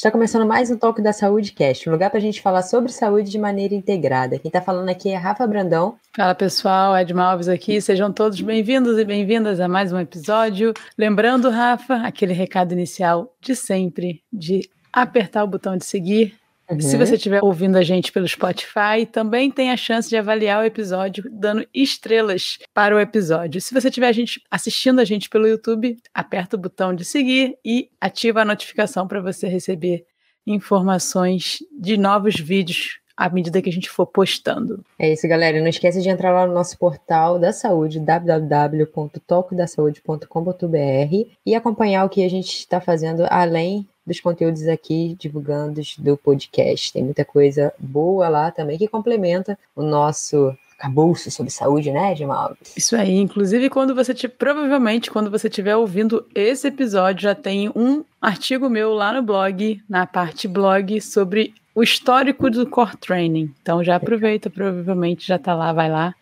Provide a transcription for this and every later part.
Está começando mais um Talk da Saúde Cast, um lugar para a gente falar sobre saúde de maneira integrada. Quem está falando aqui é Rafa Brandão. Fala pessoal, Edma Alves aqui. Sejam todos bem-vindos e bem-vindas a mais um episódio. Lembrando, Rafa, aquele recado inicial de sempre, de apertar o botão de seguir, Uhum. Se você estiver ouvindo a gente pelo Spotify, também tem a chance de avaliar o episódio dando estrelas para o episódio. Se você estiver a gente, assistindo a gente pelo YouTube, aperta o botão de seguir e ativa a notificação para você receber informações de novos vídeos à medida que a gente for postando. É isso, galera. Não esqueça de entrar lá no nosso portal da saúde, www.tocodasaude.com.br e acompanhar o que a gente está fazendo além dos conteúdos aqui divulgando do podcast. Tem muita coisa boa lá também que complementa o nosso acabouço sobre saúde, né, Gemalves? Isso aí. Inclusive, quando você te, provavelmente, quando você estiver ouvindo esse episódio, já tem um artigo meu lá no blog, na parte blog, sobre o histórico do core training. Então já aproveita, provavelmente já tá lá, vai lá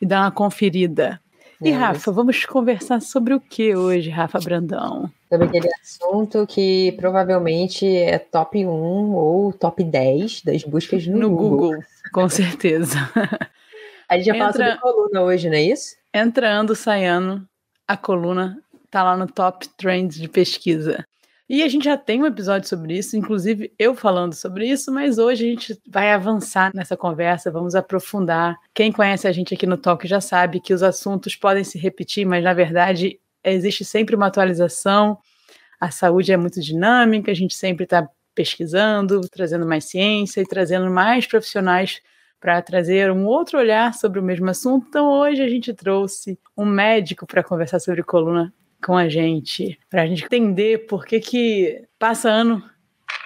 e dá uma conferida. E Rafa, vamos conversar sobre o que hoje, Rafa Brandão? Sobre aquele assunto que provavelmente é top 1 ou top 10 das buscas no, no Google. Google. Com certeza. A gente já Entra... fala sobre coluna hoje, não é isso? Entrando, saindo, a coluna tá lá no top trends de pesquisa. E a gente já tem um episódio sobre isso, inclusive eu falando sobre isso, mas hoje a gente vai avançar nessa conversa, vamos aprofundar. Quem conhece a gente aqui no Talk já sabe que os assuntos podem se repetir, mas na verdade existe sempre uma atualização. A saúde é muito dinâmica, a gente sempre está pesquisando, trazendo mais ciência e trazendo mais profissionais para trazer um outro olhar sobre o mesmo assunto. Então, hoje a gente trouxe um médico para conversar sobre coluna com a gente, para a gente entender por que, que passa ano,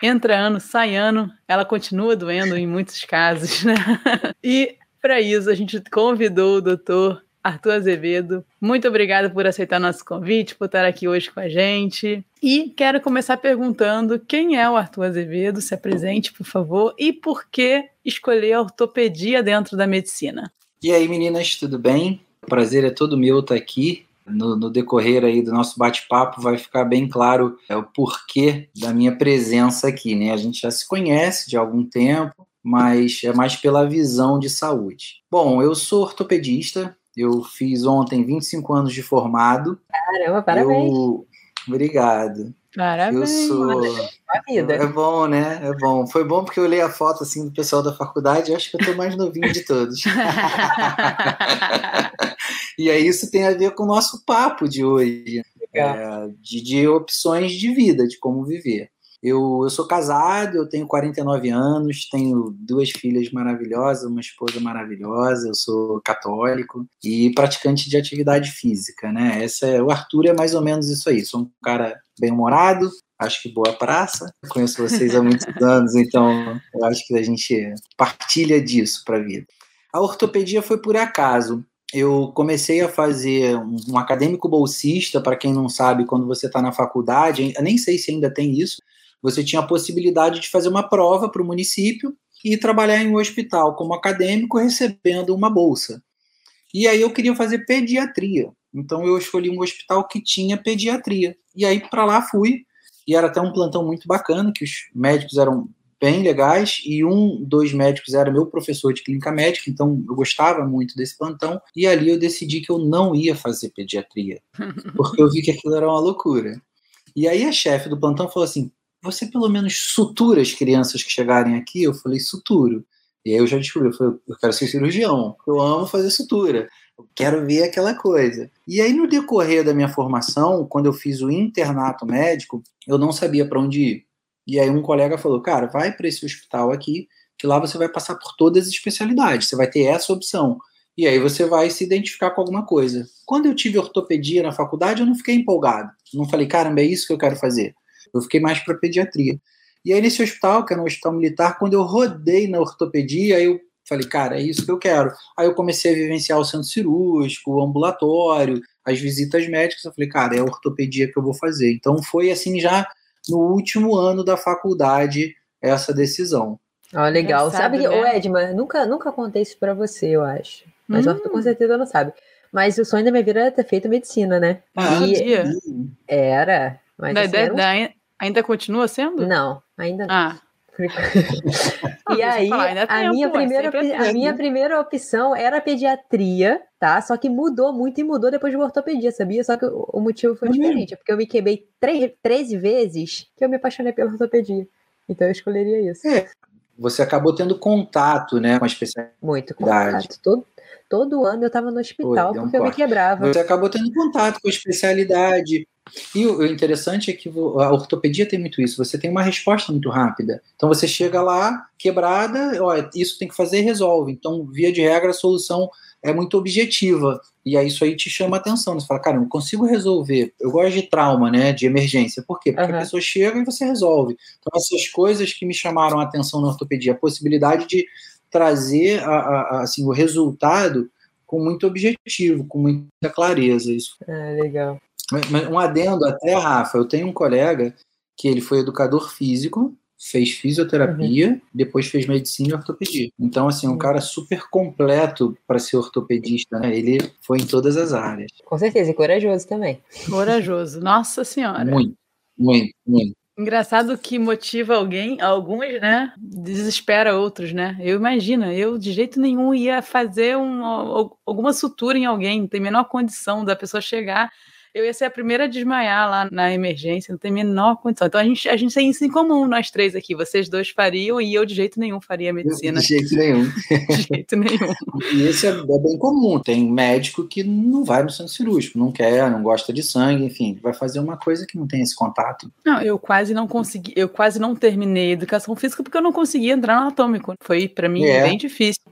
entra ano, sai ano, ela continua doendo em muitos casos, né? E para isso a gente convidou o doutor Arthur Azevedo. Muito obrigada por aceitar nosso convite, por estar aqui hoje com a gente. E quero começar perguntando quem é o Arthur Azevedo, se apresente, por favor, e por que escolher a ortopedia dentro da medicina. E aí, meninas, tudo bem? O prazer é todo meu estar aqui no, no, decorrer aí do nosso bate-papo vai ficar bem claro é, o porquê da minha presença aqui, né? A gente já se conhece de algum tempo, mas é mais pela visão de saúde. Bom, eu sou ortopedista, eu fiz ontem 25 anos de formado. Caramba, parabéns. Eu... Obrigado. Parabéns. Eu sou. É bom, né? É bom. Foi bom porque eu olhei a foto assim do pessoal da faculdade e acho que eu tô mais novinho de todos. e aí isso tem a ver com o nosso papo de hoje, é, de, de opções de vida, de como viver. Eu, eu sou casado, eu tenho 49 anos, tenho duas filhas maravilhosas, uma esposa maravilhosa, eu sou católico e praticante de atividade física, né? Essa é, o Arthur é mais ou menos isso aí. Sou um cara bem-humorado, acho que boa praça. Conheço vocês há muitos anos, então eu acho que a gente partilha disso para a vida. A ortopedia foi por acaso. Eu comecei a fazer um acadêmico bolsista, para quem não sabe, quando você está na faculdade, nem sei se ainda tem isso, você tinha a possibilidade de fazer uma prova para o município e trabalhar em um hospital como acadêmico recebendo uma bolsa. E aí eu queria fazer pediatria. Então eu escolhi um hospital que tinha pediatria. E aí para lá fui. E era até um plantão muito bacana, que os médicos eram bem legais e um dos médicos era meu professor de clínica médica, então eu gostava muito desse plantão e ali eu decidi que eu não ia fazer pediatria, porque eu vi que aquilo era uma loucura. E aí a chefe do plantão falou assim: você pelo menos sutura as crianças que chegarem aqui? Eu falei, suturo. E aí eu já descobri, eu falei, eu quero ser cirurgião, eu amo fazer sutura, eu quero ver aquela coisa. E aí no decorrer da minha formação, quando eu fiz o internato médico, eu não sabia para onde ir. E aí um colega falou, cara, vai para esse hospital aqui, que lá você vai passar por todas as especialidades, você vai ter essa opção. E aí você vai se identificar com alguma coisa. Quando eu tive ortopedia na faculdade, eu não fiquei empolgado. Não falei, caramba, é isso que eu quero fazer. Eu fiquei mais para pediatria. E aí, nesse hospital, que era um hospital militar, quando eu rodei na ortopedia, eu falei, cara, é isso que eu quero. Aí eu comecei a vivenciar o centro cirúrgico, o ambulatório, as visitas médicas. Eu falei, cara, é a ortopedia que eu vou fazer. Então foi assim já no último ano da faculdade essa decisão. Ó, oh, legal. sabe, sabe né? Edma, nunca, nunca contei isso para você, eu acho. Mas hum. com certeza não sabe. Mas o sonho da minha vida era ter feito medicina, né? Ah, e dia. Era. Mas da, assim, da, Ainda continua sendo? Não. Ainda não. Ah. e aí, falar, a, tempo, minha primeira, a minha primeira opção era pediatria, tá? Só que mudou muito e mudou depois de ortopedia, sabia? Só que o motivo foi diferente. É porque eu me queimei 13 vezes que eu me apaixonei pela ortopedia. Então eu escolheria isso. É. Você acabou tendo contato, né, com a especialidade. Muito contato. Todo, todo ano eu estava no hospital porque um eu me quebrava. Você acabou tendo contato com a especialidade. E o interessante é que a ortopedia tem muito isso, você tem uma resposta muito rápida. Então você chega lá, quebrada, ó, isso tem que fazer e resolve. Então, via de regra, a solução é muito objetiva. E aí isso aí te chama a atenção. Você fala, cara, eu consigo resolver. Eu gosto de trauma, né? De emergência. Por quê? Porque uhum. a pessoa chega e você resolve. Então, essas coisas que me chamaram a atenção na ortopedia, a possibilidade de trazer a, a, assim, o resultado com muito objetivo, com muita clareza. Isso. É, legal. Um adendo até, Rafa, eu tenho um colega que ele foi educador físico, fez fisioterapia, uhum. depois fez medicina e ortopedia. Então, assim, um uhum. cara super completo para ser ortopedista, né? Ele foi em todas as áreas. Com certeza, e corajoso também. Corajoso, nossa senhora. Muito, muito, muito. Engraçado que motiva alguém, alguns, né? Desespera outros, né? Eu imagino, eu de jeito nenhum ia fazer um, alguma sutura em alguém, não tem a menor condição da pessoa chegar eu ia ser a primeira a desmaiar lá na emergência, não tem a menor condição. Então a gente, a gente tem isso em comum, nós três aqui. Vocês dois fariam e eu de jeito nenhum faria medicina. De jeito nenhum. de jeito nenhum. E esse é, é, bem comum. Tem médico que não vai no centro cirúrgico, não quer, não gosta de sangue, enfim, vai fazer uma coisa que não tem esse contato. Não, eu quase não consegui, eu quase não terminei educação física porque eu não conseguia entrar no anatômico. Foi para mim é. bem difícil.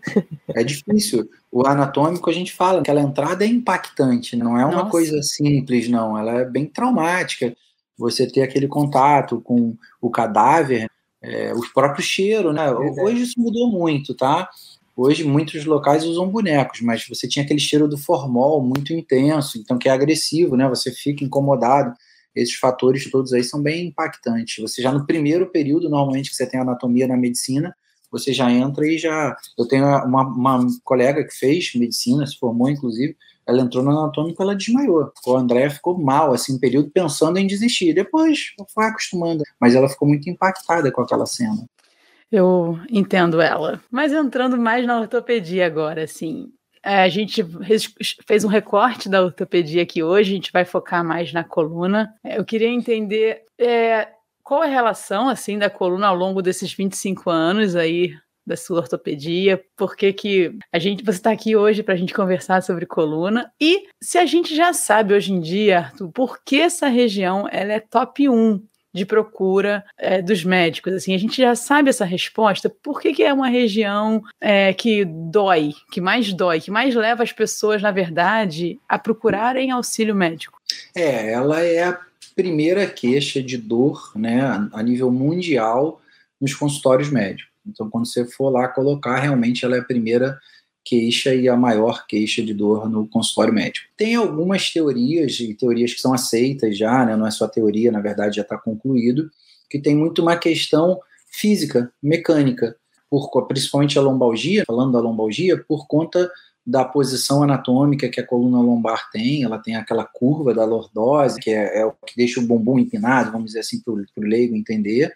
É difícil o anatômico a gente fala que aquela entrada é impactante, não é uma Nossa. coisa simples, não. Ela é bem traumática. Você ter aquele contato com o cadáver, é, os próprios cheiros, né? Hoje isso mudou muito, tá? Hoje muitos locais usam bonecos, mas você tinha aquele cheiro do formol muito intenso, então que é agressivo, né? Você fica incomodado. Esses fatores todos aí são bem impactantes. Você já no primeiro período, normalmente que você tem anatomia na medicina, você já entra e já. Eu tenho uma, uma colega que fez medicina, se formou inclusive, ela entrou no anatômico ela desmaiou. O André ficou mal, assim, um período pensando em desistir. Depois foi acostumando, mas ela ficou muito impactada com aquela cena. Eu entendo ela. Mas entrando mais na ortopedia agora, assim, é, a gente fez um recorte da ortopedia aqui hoje, a gente vai focar mais na coluna. Eu queria entender é, qual é a relação assim da coluna ao longo desses 25 anos aí da sua ortopedia? Por que, que a gente você está aqui hoje para a gente conversar sobre coluna? E se a gente já sabe hoje em dia, Arthur, por que essa região ela é top 1 de procura é, dos médicos? Assim, a gente já sabe essa resposta. Por que, que é uma região é, que dói, que mais dói, que mais leva as pessoas, na verdade, a procurarem auxílio médico? É, ela é a primeira queixa de dor né, a nível mundial nos consultórios médicos. Então, quando você for lá colocar, realmente ela é a primeira queixa e a maior queixa de dor no consultório médico. Tem algumas teorias, e teorias que são aceitas já, né, não é só teoria, na verdade já está concluído, que tem muito uma questão física, mecânica, por, principalmente a lombalgia, falando da lombalgia, por conta da posição anatômica que a coluna lombar tem, ela tem aquela curva da lordose, que é, é o que deixa o bumbum empinado, vamos dizer assim, para o leigo entender,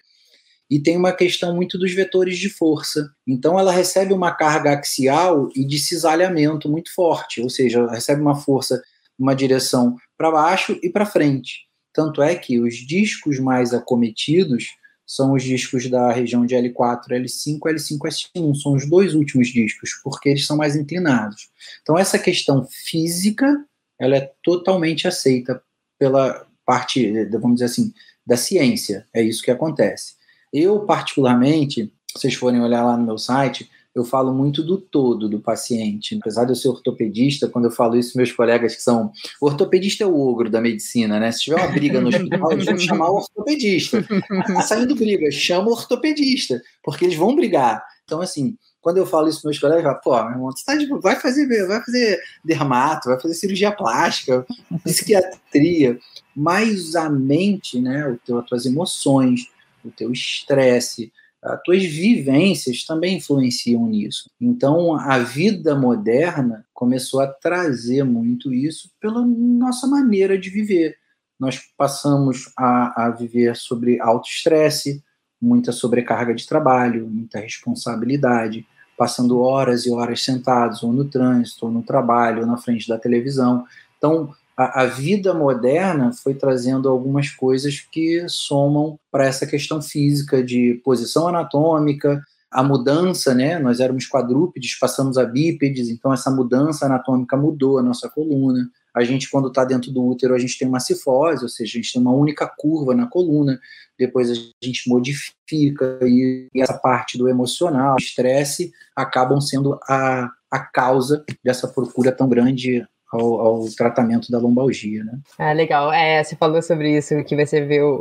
e tem uma questão muito dos vetores de força. Então ela recebe uma carga axial e de cisalhamento muito forte, ou seja, ela recebe uma força uma direção para baixo e para frente. Tanto é que os discos mais acometidos são os discos da região de L4, L5, L5, S1, são os dois últimos discos, porque eles são mais inclinados. Então essa questão física, ela é totalmente aceita pela parte, vamos dizer assim, da ciência. É isso que acontece. Eu particularmente, se vocês forem olhar lá no meu site, eu falo muito do todo do paciente. Apesar de eu ser ortopedista, quando eu falo isso, meus colegas que são. O ortopedista é o ogro da medicina, né? Se tiver uma briga no hospital, eles vão chamar o ortopedista. Tá saindo briga, chama o ortopedista, porque eles vão brigar. Então, assim, quando eu falo isso para meus colegas, eu falo, pô, meu irmão, você tá vai, fazer, vai fazer dermato, vai fazer cirurgia plástica, psiquiatria. Mas a mente, né, o teu, as tuas emoções, o teu estresse, as tuas vivências também influenciam nisso. Então, a vida moderna começou a trazer muito isso pela nossa maneira de viver. Nós passamos a, a viver sobre alto estresse, muita sobrecarga de trabalho, muita responsabilidade, passando horas e horas sentados, ou no trânsito, ou no trabalho, ou na frente da televisão. Então, a, a vida moderna foi trazendo algumas coisas que somam para essa questão física de posição anatômica, a mudança, né? Nós éramos quadrúpedes, passamos a bípedes, então essa mudança anatômica mudou a nossa coluna. A gente, quando está dentro do útero, a gente tem uma cifose, ou seja, a gente tem uma única curva na coluna. Depois a gente modifica e essa parte do emocional, estresse, acabam sendo a, a causa dessa procura tão grande ao, ao, tratamento da lombalgia, né? Ah, legal. É, você falou sobre isso, que você vê o,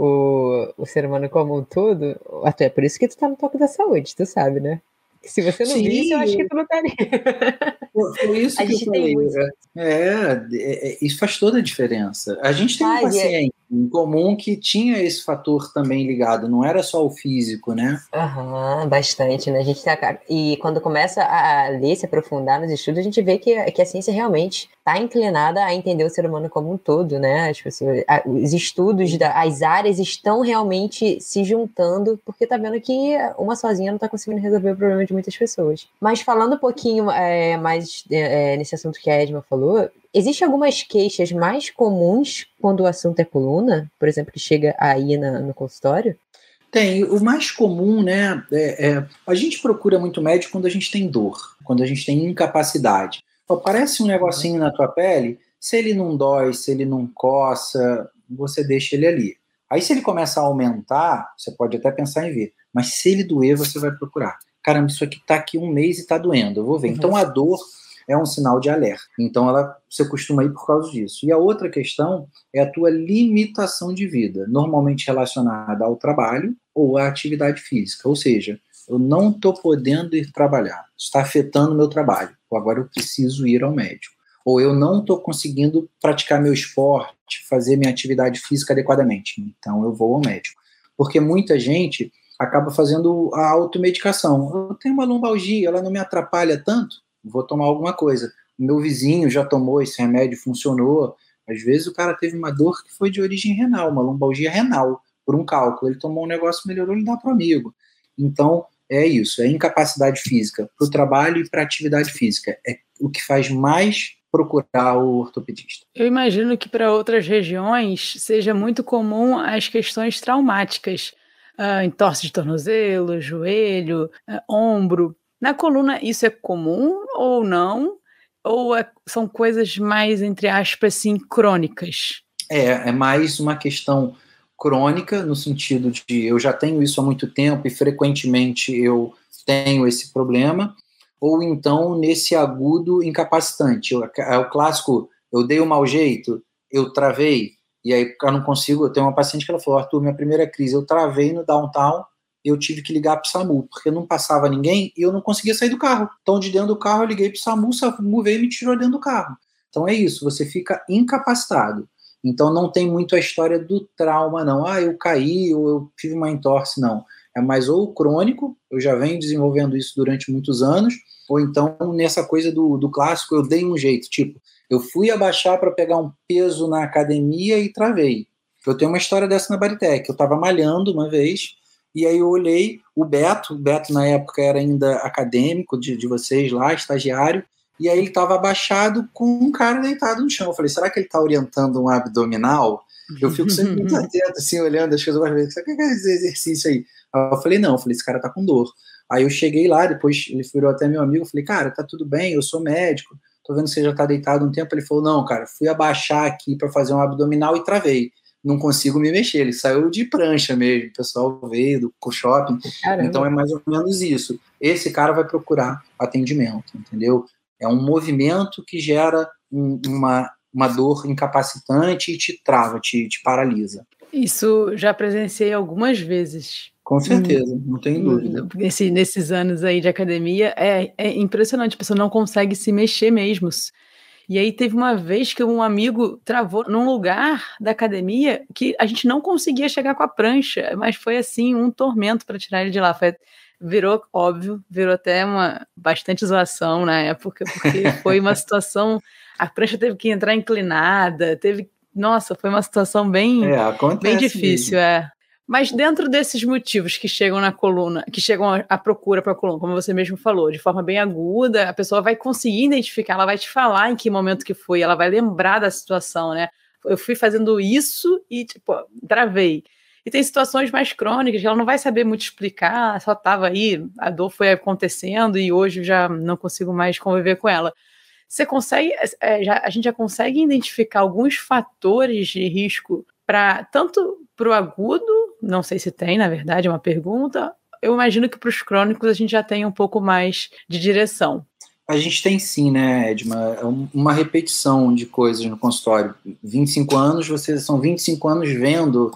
o, o ser humano como um todo, até por isso que tu tá no toque da saúde, tu sabe, né? Se você não Sim. visse, eu acho que tu não estaria. Foi isso a que eu falei. É, é, isso faz toda a diferença. A gente tem um paciente em comum que tinha esse fator também ligado, não era só o físico, né? Aham, bastante, né? A gente tá, e quando começa a ler, se aprofundar nos estudos, a gente vê que, que a ciência realmente está inclinada a entender o ser humano como um todo, né? As pessoas, os estudos, da, as áreas estão realmente se juntando, porque tá vendo que uma sozinha não está conseguindo resolver o problema de muitas pessoas. Mas falando um pouquinho é, mais é, nesse assunto que a Edma falou, Existem algumas queixas mais comuns quando o assunto é coluna, por exemplo, que chega aí na, no consultório? Tem. O mais comum, né? É, é, a gente procura muito médico quando a gente tem dor, quando a gente tem incapacidade. Aparece um negocinho na tua pele, se ele não dói, se ele não coça, você deixa ele ali. Aí, se ele começa a aumentar, você pode até pensar em ver. Mas se ele doer, você vai procurar. Caramba, isso aqui tá aqui um mês e tá doendo. Eu vou ver. Uhum. Então, a dor é um sinal de alerta. Então ela você costuma ir por causa disso. E a outra questão é a tua limitação de vida, normalmente relacionada ao trabalho ou à atividade física. Ou seja, eu não estou podendo ir trabalhar, está afetando o meu trabalho. Ou agora eu preciso ir ao médico. Ou eu não estou conseguindo praticar meu esporte, fazer minha atividade física adequadamente. Então eu vou ao médico. Porque muita gente acaba fazendo a automedicação. Eu tenho uma lombalgia, ela não me atrapalha tanto, vou tomar alguma coisa. Meu vizinho já tomou esse remédio, funcionou. Às vezes o cara teve uma dor que foi de origem renal, uma lombalgia renal, por um cálculo. Ele tomou um negócio, melhorou, ele dá para o amigo. Então, é isso, é incapacidade física para o trabalho e para a atividade física. É o que faz mais procurar o ortopedista. Eu imagino que para outras regiões seja muito comum as questões traumáticas, uh, entorse de tornozelo, joelho, uh, ombro. Na coluna, isso é comum ou não? Ou é, são coisas mais, entre aspas, assim, crônicas? É, é mais uma questão crônica, no sentido de eu já tenho isso há muito tempo e frequentemente eu tenho esse problema, ou então nesse agudo incapacitante. É o clássico, eu dei um mau jeito, eu travei, e aí eu não consigo. Eu tenho uma paciente que ela falou: Arthur, minha primeira crise, eu travei no downtown eu tive que ligar para o SAMU, porque não passava ninguém e eu não conseguia sair do carro. Então, de dentro do carro, eu liguei para o SAMU, o SAMU veio e me tirou dentro do carro. Então, é isso, você fica incapacitado. Então, não tem muito a história do trauma, não. Ah, eu caí ou eu tive uma entorse, não. É mais ou crônico, eu já venho desenvolvendo isso durante muitos anos, ou então nessa coisa do, do clássico, eu dei um jeito, tipo, eu fui abaixar para pegar um peso na academia e travei. Eu tenho uma história dessa na Baritec. Eu estava malhando uma vez, e aí eu olhei o Beto, o Beto na época era ainda acadêmico de, de vocês lá, estagiário, e aí ele estava abaixado com um cara deitado no chão. Eu falei, será que ele está orientando um abdominal? Eu fico sempre muito atento, assim, olhando as coisas, mas o que é esse exercício aí? aí? Eu falei, não, eu falei, esse cara tá com dor. Aí eu cheguei lá, depois ele virou até meu amigo, eu falei, cara, tá tudo bem, eu sou médico, tô vendo que você já tá deitado um tempo. Ele falou, não, cara, fui abaixar aqui para fazer um abdominal e travei não consigo me mexer. Ele saiu de prancha mesmo, o pessoal veio do shopping. Caramba. Então é mais ou menos isso. Esse cara vai procurar atendimento, entendeu? É um movimento que gera um, uma, uma dor incapacitante e te trava, te, te paralisa. Isso já presenciei algumas vezes. Com certeza, hum, não tem dúvida. Nesse, nesses anos aí de academia, é, é impressionante, a pessoa não consegue se mexer mesmo. E aí teve uma vez que um amigo travou num lugar da academia que a gente não conseguia chegar com a prancha, mas foi assim um tormento para tirar ele de lá. Foi, virou óbvio, virou até uma bastante zoação na época, porque foi uma situação, a prancha teve que entrar inclinada, teve, nossa, foi uma situação bem, é, bem difícil, mesmo. é. Mas dentro desses motivos que chegam na coluna, que chegam à procura para a coluna, como você mesmo falou, de forma bem aguda, a pessoa vai conseguir identificar, ela vai te falar em que momento que foi, ela vai lembrar da situação, né? Eu fui fazendo isso e, tipo, travei. E tem situações mais crônicas que ela não vai saber muito explicar, só estava aí, a dor foi acontecendo e hoje já não consigo mais conviver com ela. Você consegue, é, já, a gente já consegue identificar alguns fatores de risco para tanto para o agudo, não sei se tem, na verdade, é uma pergunta. Eu imagino que para os crônicos a gente já tem um pouco mais de direção. A gente tem sim, né, Edma? É uma repetição de coisas no consultório. 25 anos, vocês são 25 anos vendo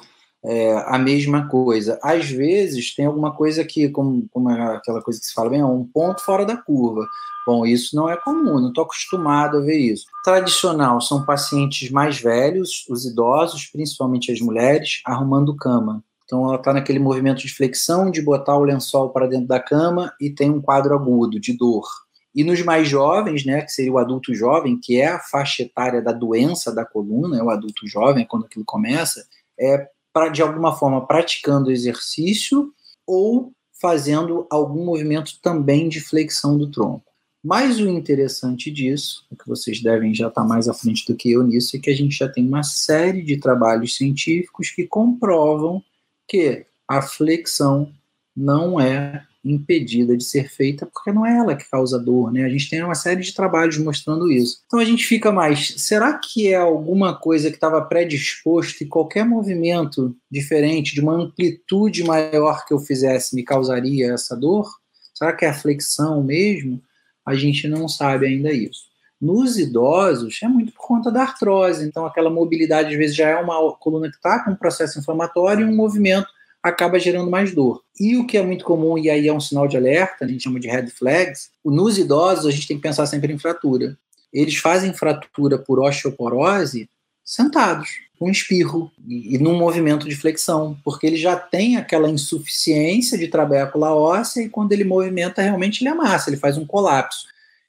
é, a mesma coisa. Às vezes tem alguma coisa que, como, como é aquela coisa que se fala bem, é um ponto fora da curva. Bom, isso não é comum, não estou acostumado a ver isso. Tradicional são pacientes mais velhos, os idosos, principalmente as mulheres, arrumando cama. Então ela está naquele movimento de flexão, de botar o lençol para dentro da cama e tem um quadro agudo de dor. E nos mais jovens, né, que seria o adulto jovem, que é a faixa etária da doença da coluna, é o adulto jovem, quando aquilo começa, é para de alguma forma praticando exercício ou fazendo algum movimento também de flexão do tronco. Mas o interessante disso, o que vocês devem já estar mais à frente do que eu nisso, é que a gente já tem uma série de trabalhos científicos que comprovam que a flexão não é impedida de ser feita porque não é ela que causa dor, né? A gente tem uma série de trabalhos mostrando isso. Então a gente fica mais, será que é alguma coisa que estava predisposto e qualquer movimento diferente, de uma amplitude maior que eu fizesse, me causaria essa dor? Será que é a flexão mesmo? A gente não sabe ainda isso. Nos idosos, é muito por conta da artrose. Então, aquela mobilidade, às vezes, já é uma coluna que está com um processo inflamatório e um movimento acaba gerando mais dor. E o que é muito comum, e aí é um sinal de alerta, a gente chama de red flags, nos idosos a gente tem que pensar sempre em fratura. Eles fazem fratura por osteoporose sentados, com espirro e, e num movimento de flexão, porque ele já tem aquela insuficiência de trabécula óssea e quando ele movimenta, realmente ele amassa, ele faz um colapso.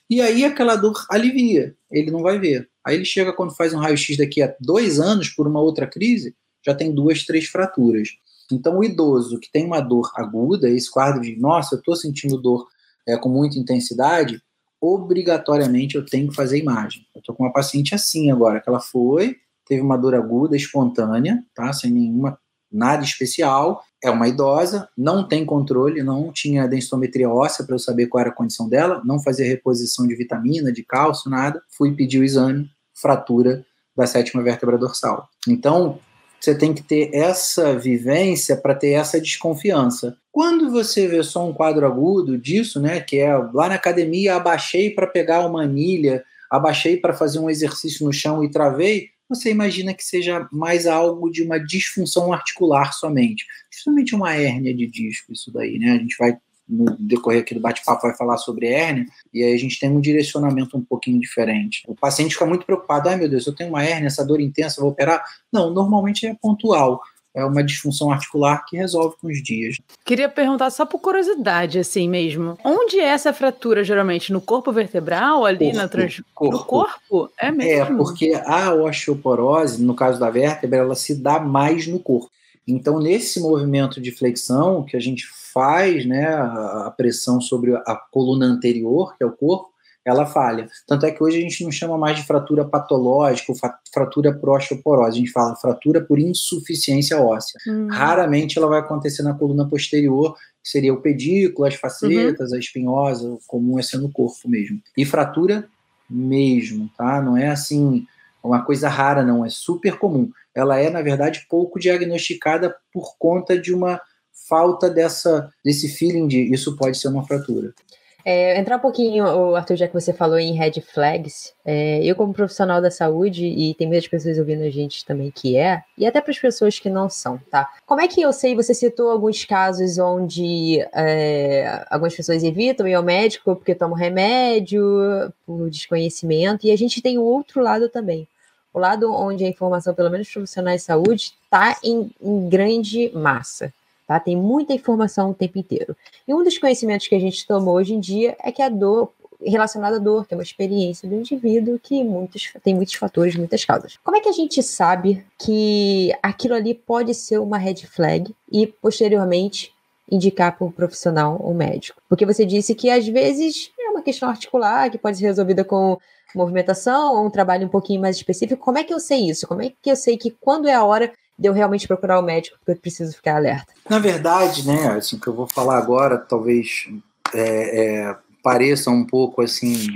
E aí aquela dor alivia, ele não vai ver. Aí ele chega quando faz um raio-x daqui a dois anos por uma outra crise, já tem duas, três fraturas. Então, o idoso que tem uma dor aguda, esse quadro de, nossa, eu estou sentindo dor é, com muita intensidade, obrigatoriamente eu tenho que fazer imagem. Eu estou com uma paciente assim agora, que ela foi, teve uma dor aguda, espontânea, tá? Sem nenhuma, nada especial, é uma idosa, não tem controle, não tinha densitometria óssea para eu saber qual era a condição dela, não fazia reposição de vitamina, de cálcio, nada. Fui pedir o exame, fratura da sétima vértebra dorsal. Então, você tem que ter essa vivência para ter essa desconfiança. Quando você vê só um quadro agudo disso, né, que é lá na academia abaixei para pegar uma anilha, abaixei para fazer um exercício no chão e travei, você imagina que seja mais algo de uma disfunção articular somente. Justamente uma hérnia de disco, isso daí, né? A gente vai no decorrer aqui do bate-papo vai falar sobre hérnia, e aí a gente tem um direcionamento um pouquinho diferente. O paciente fica muito preocupado, ai meu Deus, eu tenho uma hérnia, essa dor intensa, vou operar? Não, normalmente é pontual. É uma disfunção articular que resolve com os dias. Queria perguntar só por curiosidade, assim mesmo. Onde é essa fratura, geralmente? No corpo vertebral, ali corpo, na trans... corpo. No corpo? É mesmo? É, porque a osteoporose, no caso da vértebra, ela se dá mais no corpo. Então, nesse movimento de flexão que a gente faz, né, a pressão sobre a coluna anterior, que é o corpo, ela falha. Tanto é que hoje a gente não chama mais de fratura patológica ou fratura por osteoporose, a gente fala fratura por insuficiência óssea. Uhum. Raramente ela vai acontecer na coluna posterior, que seria o pedículo, as facetas, uhum. a espinhosa, o comum é ser no corpo mesmo. E fratura mesmo, tá? Não é assim uma coisa rara, não, é super comum. Ela é, na verdade, pouco diagnosticada por conta de uma falta dessa, desse feeling de isso pode ser uma fratura. É, entrar um pouquinho, Arthur, já que você falou em red flags, é, eu como profissional da saúde, e tem muitas pessoas ouvindo a gente também que é, e até para as pessoas que não são, tá? Como é que eu sei, você citou alguns casos onde é, algumas pessoas evitam ir ao médico porque tomam remédio, por desconhecimento, e a gente tem o outro lado também. O lado onde a informação, pelo menos profissionais de saúde, está em, em grande massa. Tá? Tem muita informação o tempo inteiro. E um dos conhecimentos que a gente tomou hoje em dia é que a dor, relacionado à dor, que é uma experiência do indivíduo que muitos, tem muitos fatores, muitas causas. Como é que a gente sabe que aquilo ali pode ser uma red flag e, posteriormente, indicar para um profissional ou um médico? Porque você disse que às vezes é uma questão articular que pode ser resolvida com movimentação ou um trabalho um pouquinho mais específico. Como é que eu sei isso? Como é que eu sei que quando é a hora de eu realmente procurar o médico porque eu preciso ficar alerta? Na verdade, né, assim, que eu vou falar agora talvez é, é, pareça um pouco assim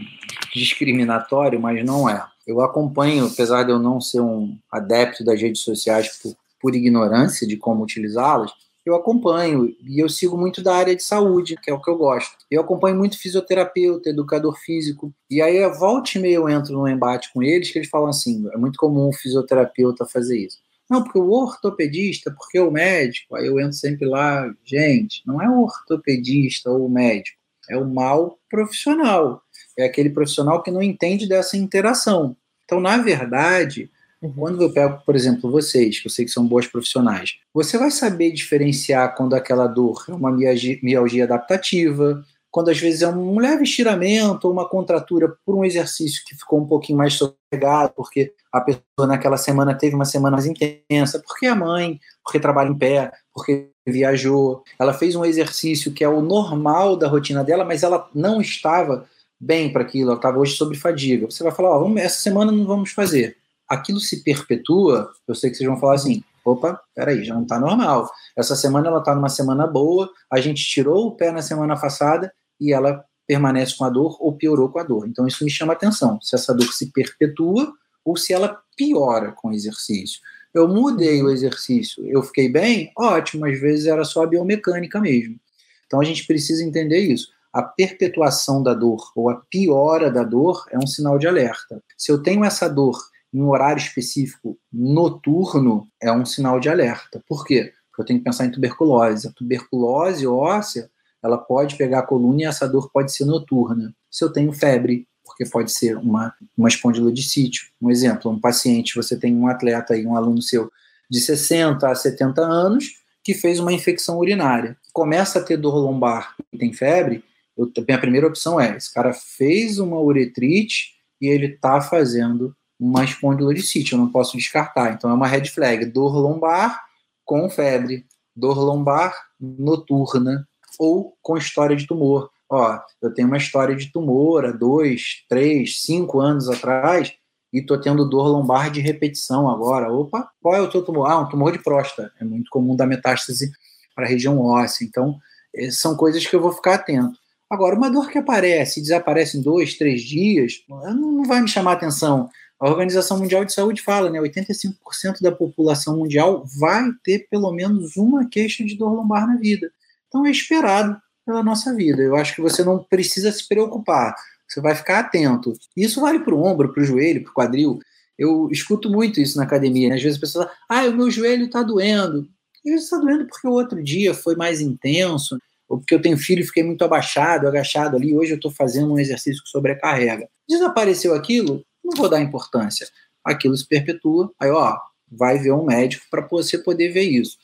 discriminatório, mas não é. Eu acompanho, apesar de eu não ser um adepto das redes sociais por, por ignorância de como utilizá-las, eu acompanho e eu sigo muito da área de saúde, que é o que eu gosto. Eu acompanho muito fisioterapeuta, educador físico, e aí volta e meia eu entro num embate com eles que eles falam assim: é muito comum o fisioterapeuta fazer isso. Não, porque o ortopedista, porque o médico, aí eu entro sempre lá, gente, não é o ortopedista ou o médico, é o mal profissional. É aquele profissional que não entende dessa interação. Então, na verdade, Uhum. Quando eu pego, por exemplo, vocês, que eu sei que são boas profissionais, você vai saber diferenciar quando aquela dor é uma mialgia, mialgia adaptativa, quando às vezes é um leve estiramento ou uma contratura por um exercício que ficou um pouquinho mais sossegado, porque a pessoa naquela semana teve uma semana mais intensa, porque a mãe, porque trabalha em pé, porque viajou, ela fez um exercício que é o normal da rotina dela, mas ela não estava bem para aquilo, ela estava hoje sobre fadiga. Você vai falar, ó, vamos, essa semana não vamos fazer aquilo se perpetua, eu sei que vocês vão falar assim, opa, peraí, já não está normal. Essa semana ela está numa semana boa, a gente tirou o pé na semana passada e ela permanece com a dor ou piorou com a dor. Então isso me chama atenção, se essa dor se perpetua ou se ela piora com o exercício. Eu mudei o exercício, eu fiquei bem? Ótimo, às vezes era só a biomecânica mesmo. Então a gente precisa entender isso. A perpetuação da dor ou a piora da dor é um sinal de alerta. Se eu tenho essa dor em um horário específico noturno, é um sinal de alerta. Por quê? Porque eu tenho que pensar em tuberculose. A tuberculose óssea, ela pode pegar a coluna e essa dor pode ser noturna. Se eu tenho febre, porque pode ser uma, uma espondilodicite. Um exemplo, um paciente, você tem um atleta aí, um aluno seu de 60 a 70 anos, que fez uma infecção urinária. Começa a ter dor lombar e tem febre, eu, a primeira opção é, esse cara fez uma uretrite e ele está fazendo uma espondilodicite, eu não posso descartar. Então é uma red flag, dor lombar com febre, dor lombar noturna ou com história de tumor. Ó, eu tenho uma história de tumor há dois, três, cinco anos atrás e tô tendo dor lombar de repetição agora. Opa, qual é o teu tumor? Ah, um tumor de próstata. É muito comum dar metástase para a região óssea. Então, eh, são coisas que eu vou ficar atento. Agora, uma dor que aparece e desaparece em dois, três dias, não vai me chamar atenção. A Organização Mundial de Saúde fala, né, 85% da população mundial vai ter pelo menos uma queixa de dor lombar na vida. Então é esperado pela nossa vida. Eu acho que você não precisa se preocupar. Você vai ficar atento. Isso vale para o ombro, para o joelho, para o quadril. Eu escuto muito isso na academia. Né? Às vezes a pessoa fala, ah, o meu joelho está doendo. Às vezes está doendo porque o outro dia foi mais intenso, ou porque eu tenho filho e fiquei muito abaixado, agachado ali. Hoje eu estou fazendo um exercício que sobrecarrega. Desapareceu aquilo, não vou dar importância. Aquilo se perpetua, aí, ó, vai ver um médico para você poder ver isso.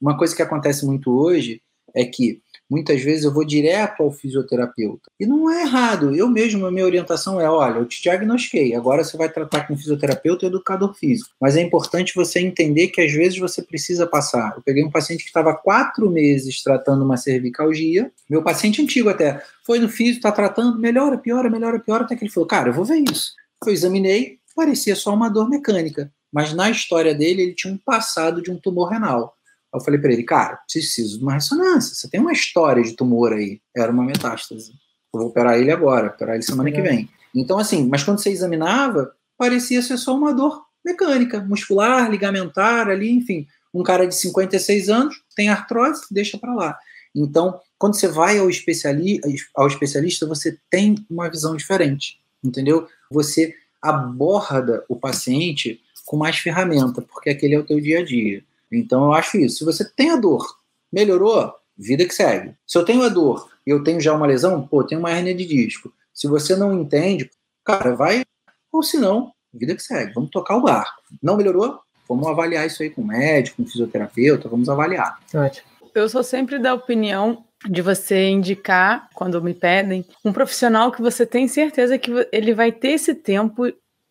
Uma coisa que acontece muito hoje é que muitas vezes eu vou direto ao fisioterapeuta. E não é errado. Eu mesmo, a minha orientação é: olha, eu te diagnostiquei, agora você vai tratar com fisioterapeuta e educador físico. Mas é importante você entender que às vezes você precisa passar. Eu peguei um paciente que estava quatro meses tratando uma cervicalgia, meu paciente antigo até, foi no físico, está tratando, melhora, piora, melhora, piora, até que ele falou: cara, eu vou ver isso. Eu examinei, parecia só uma dor mecânica, mas na história dele ele tinha um passado de um tumor renal. Eu falei para ele, cara, preciso de uma ressonância. Você tem uma história de tumor aí. Era uma metástase. Eu vou operar ele agora, operar ele semana que vem. Então, assim, mas quando você examinava, parecia ser só uma dor mecânica, muscular, ligamentar ali, enfim. Um cara de 56 anos tem artrose, deixa para lá. Então, quando você vai ao, especiali ao especialista, você tem uma visão diferente, entendeu? Você aborda o paciente com mais ferramenta, porque aquele é o teu dia a dia. Então eu acho isso. Se você tem a dor, melhorou, vida que segue. Se eu tenho a dor e eu tenho já uma lesão, pô, tenho uma hernia de disco. Se você não entende, cara, vai. Ou se não, vida que segue. Vamos tocar o barco. Não melhorou? Vamos avaliar isso aí com o médico, com o fisioterapeuta, vamos avaliar. Ótimo. Eu sou sempre da opinião de você indicar, quando me pedem, um profissional que você tem certeza que ele vai ter esse tempo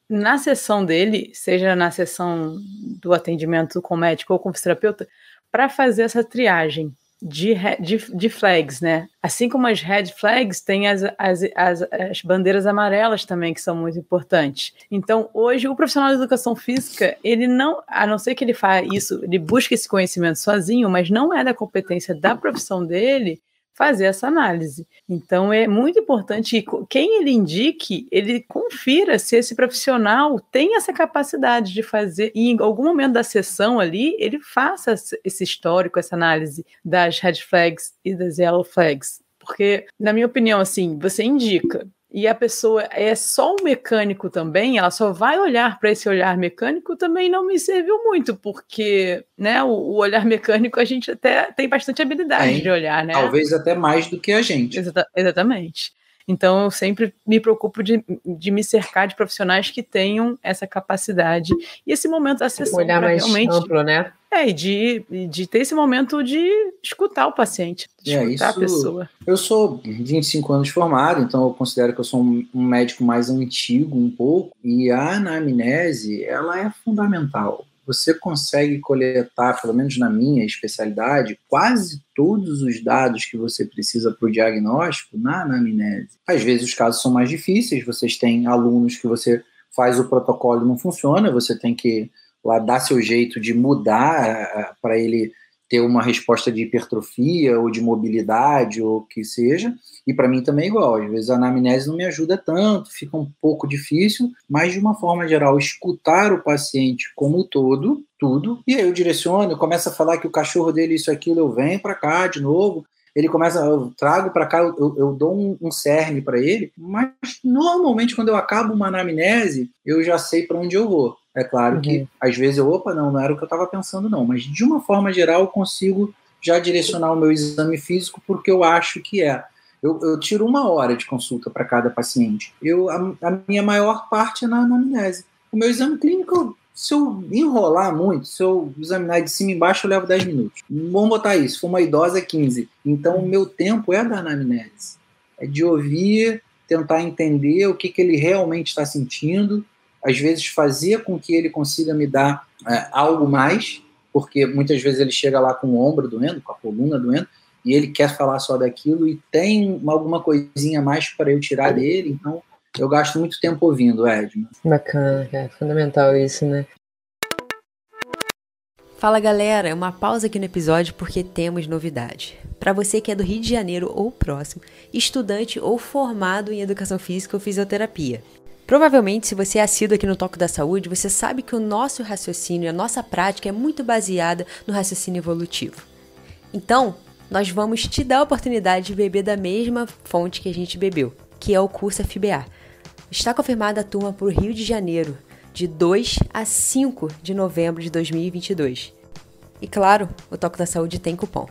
na sessão dele, seja na sessão do atendimento com médico ou com fisioterapeuta, para fazer essa triagem de, de, de, flags, né? Assim como as red flags, tem as, as, as, as, bandeiras amarelas também, que são muito importantes. Então, hoje, o profissional de educação física, ele não, a não ser que ele faça isso, ele busque esse conhecimento sozinho, mas não é da competência da profissão dele fazer essa análise. Então é muito importante que quem ele indique, ele confira se esse profissional tem essa capacidade de fazer, e em algum momento da sessão ali, ele faça esse histórico, essa análise das red flags e das yellow flags. Porque, na minha opinião, assim, você indica, e a pessoa é só um mecânico também, ela só vai olhar para esse olhar mecânico, também não me serviu muito, porque né, o, o olhar mecânico a gente até tem bastante habilidade é, de olhar, né? Talvez até mais do que a gente. Exata, exatamente. Então, eu sempre me preocupo de, de me cercar de profissionais que tenham essa capacidade. E esse momento da sessão. Um olhar mais realmente, amplo, né? É, e de, de ter esse momento de escutar o paciente, de é, escutar isso, a pessoa. Eu sou 25 anos formado, então eu considero que eu sou um, um médico mais antigo um pouco, e a anamnese, ela é fundamental você consegue coletar, pelo menos na minha especialidade, quase todos os dados que você precisa para o diagnóstico na anamnese. Às vezes os casos são mais difíceis, vocês têm alunos que você faz o protocolo e não funciona, você tem que lá dar seu jeito de mudar eh, para ele ter uma resposta de hipertrofia ou de mobilidade ou o que seja. E para mim também é igual. Às vezes a anamnese não me ajuda tanto, fica um pouco difícil, mas de uma forma geral, escutar o paciente como um todo, tudo, e aí eu direciono, eu começo a falar que o cachorro dele isso aquilo, eu venho para cá de novo, ele começa, eu trago para cá, eu, eu, dou um, um cerne para ele, mas normalmente quando eu acabo uma anamnese, eu já sei para onde eu vou. É claro uhum. que às vezes eu, opa, não, não era o que eu estava pensando, não. Mas de uma forma geral, eu consigo já direcionar o meu exame físico porque eu acho que é. Eu, eu tiro uma hora de consulta para cada paciente. Eu, a, a, minha maior parte é na anamnese. O meu exame clínico, se eu enrolar muito, se eu examinar de cima e embaixo, eu levo 10 minutos. Vamos botar isso, for uma idosa, 15. Então, o meu tempo é da anamnese. É de ouvir, tentar entender o que, que ele realmente está sentindo, às vezes fazer com que ele consiga me dar é, algo mais, porque muitas vezes ele chega lá com o ombro doendo, com a coluna doendo, e ele quer falar só daquilo e tem alguma coisinha mais para eu tirar dele, então eu gasto muito tempo ouvindo, Edmund. Bacana, é fundamental isso, né? Fala galera, uma pausa aqui no episódio porque temos novidade. Para você que é do Rio de Janeiro ou próximo, estudante ou formado em educação física ou fisioterapia. Provavelmente, se você é assíduo aqui no Toque da Saúde, você sabe que o nosso raciocínio, a nossa prática é muito baseada no raciocínio evolutivo. Então, nós vamos te dar a oportunidade de beber da mesma fonte que a gente bebeu, que é o curso FBA. Está confirmada a turma para o Rio de Janeiro, de 2 a 5 de novembro de 2022. E claro, o Toque da Saúde tem cupom.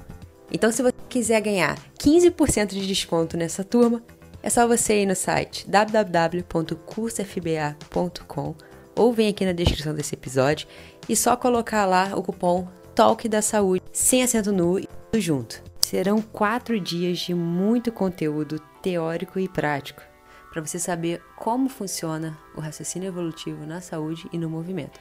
Então, se você quiser ganhar 15% de desconto nessa turma, é só você ir no site www.cursofba.com ou vem aqui na descrição desse episódio e só colocar lá o cupom TALK da Saúde, sem acento nu e tudo junto. Serão quatro dias de muito conteúdo teórico e prático para você saber como funciona o raciocínio evolutivo na saúde e no movimento.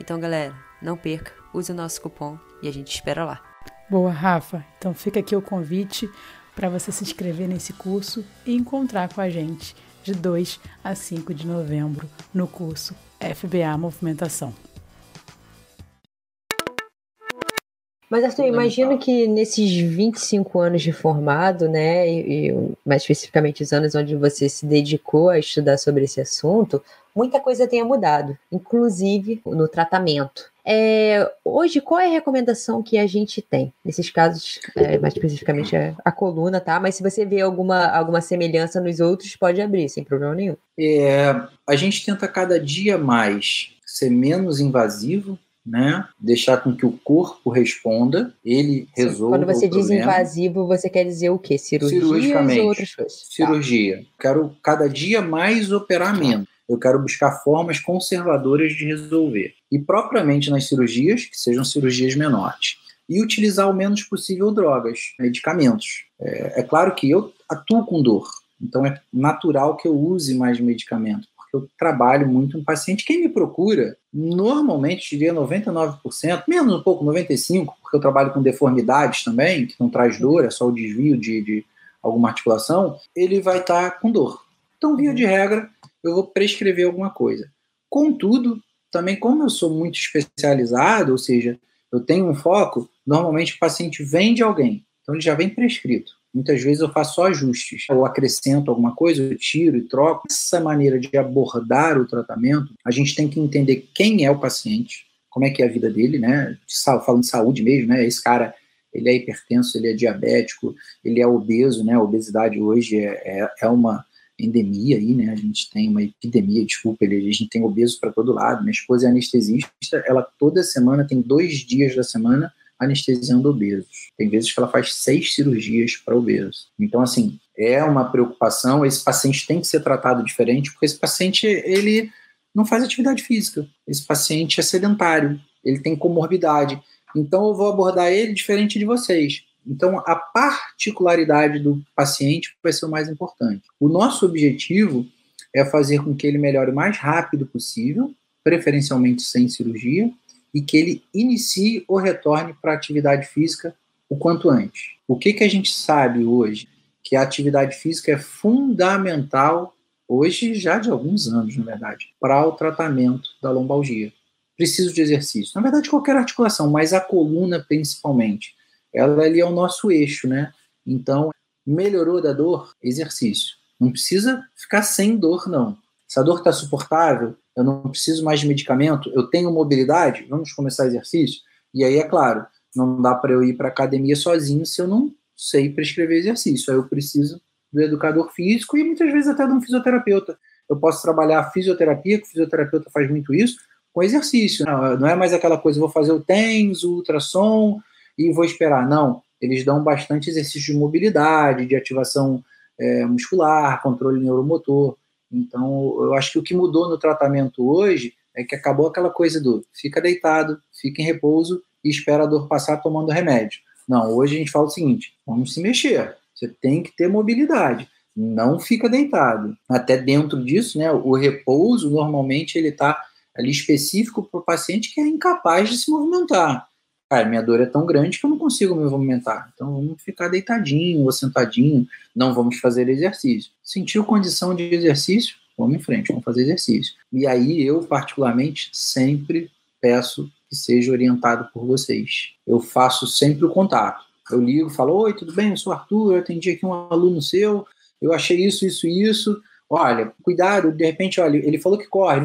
Então, galera, não perca, use o nosso cupom e a gente espera lá. Boa, Rafa. Então fica aqui o convite para você se inscrever nesse curso e encontrar com a gente de 2 a 5 de novembro no curso FBA Movimentação. Mas Arthur, imagino que nesses 25 anos de formado, né, e, e, mais especificamente os anos onde você se dedicou a estudar sobre esse assunto, muita coisa tenha mudado, inclusive no tratamento. É, hoje, qual é a recomendação que a gente tem? Nesses casos, é, mais especificamente a, a, coluna, tá? Mas se você vê alguma, alguma semelhança nos outros, pode abrir, sem problema nenhum. É, a gente tenta cada dia mais ser menos invasivo, né? Deixar com que o corpo responda, ele resolva. Quando você diz invasivo, você quer dizer o quê? Cirurgia ou outras coisas? Cirurgia. Tá. Quero cada dia mais operar menos. Eu quero buscar formas conservadoras de resolver. E propriamente nas cirurgias, que sejam cirurgias menores. e utilizar o menos possível drogas, medicamentos. É, é claro que eu atuo com dor, então é natural que eu use mais medicamento, eu trabalho muito no paciente. Quem me procura, normalmente, diria 99%, menos um pouco, 95%, porque eu trabalho com deformidades também, que não traz dor, é só o desvio de, de alguma articulação, ele vai estar tá com dor. Então, via de regra, eu vou prescrever alguma coisa. Contudo, também como eu sou muito especializado, ou seja, eu tenho um foco, normalmente o paciente vem de alguém, então ele já vem prescrito. Muitas vezes eu faço só ajustes, ou acrescento alguma coisa, eu tiro e troco. Essa maneira de abordar o tratamento, a gente tem que entender quem é o paciente, como é que é a vida dele, né? Falando de saúde mesmo, né? Esse cara, ele é hipertenso, ele é diabético, ele é obeso, né? A obesidade hoje é, é, é uma endemia aí, né? A gente tem uma epidemia, desculpa, a gente tem obeso para todo lado. Minha esposa é anestesista, ela toda semana tem dois dias da semana anestesiando obesos. Tem vezes que ela faz seis cirurgias para obesos. Então, assim, é uma preocupação. Esse paciente tem que ser tratado diferente, porque esse paciente ele não faz atividade física. Esse paciente é sedentário, ele tem comorbidade. Então, eu vou abordar ele diferente de vocês. Então, a particularidade do paciente vai ser o mais importante. O nosso objetivo é fazer com que ele melhore o mais rápido possível, preferencialmente sem cirurgia, e que ele inicie ou retorne para a atividade física o quanto antes. O que, que a gente sabe hoje? Que a atividade física é fundamental, hoje já de alguns anos, na verdade, para o tratamento da lombalgia. Preciso de exercício. Na verdade, qualquer articulação, mas a coluna principalmente ela ali é o nosso eixo, né? Então, melhorou da dor, exercício. Não precisa ficar sem dor, não. Se a dor está suportável, eu não preciso mais de medicamento, eu tenho mobilidade, vamos começar exercício. E aí, é claro, não dá para eu ir para academia sozinho se eu não sei prescrever exercício. Aí eu preciso do educador físico e muitas vezes até de um fisioterapeuta. Eu posso trabalhar a fisioterapia, que o fisioterapeuta faz muito isso, com exercício. Não é mais aquela coisa, vou fazer o TENS, o ultrassom, e vou esperar. Não, eles dão bastante exercício de mobilidade, de ativação é, muscular, controle neuromotor. Então, eu acho que o que mudou no tratamento hoje é que acabou aquela coisa do fica deitado, fica em repouso e espera a dor passar tomando remédio. Não, hoje a gente fala o seguinte: vamos se mexer. Você tem que ter mobilidade. Não fica deitado. Até dentro disso, né, o repouso normalmente ele está ali específico para o paciente que é incapaz de se movimentar cara, minha dor é tão grande que eu não consigo me movimentar. Então vamos ficar deitadinho ou sentadinho, não vamos fazer exercício. Sentiu condição de exercício? Vamos em frente, vamos fazer exercício. E aí eu, particularmente, sempre peço que seja orientado por vocês. Eu faço sempre o contato. Eu ligo, falo, oi, tudo bem? Eu sou Arthur, eu atendi aqui um aluno seu, eu achei isso, isso, isso. Olha, cuidado, de repente, olha, ele falou que corre,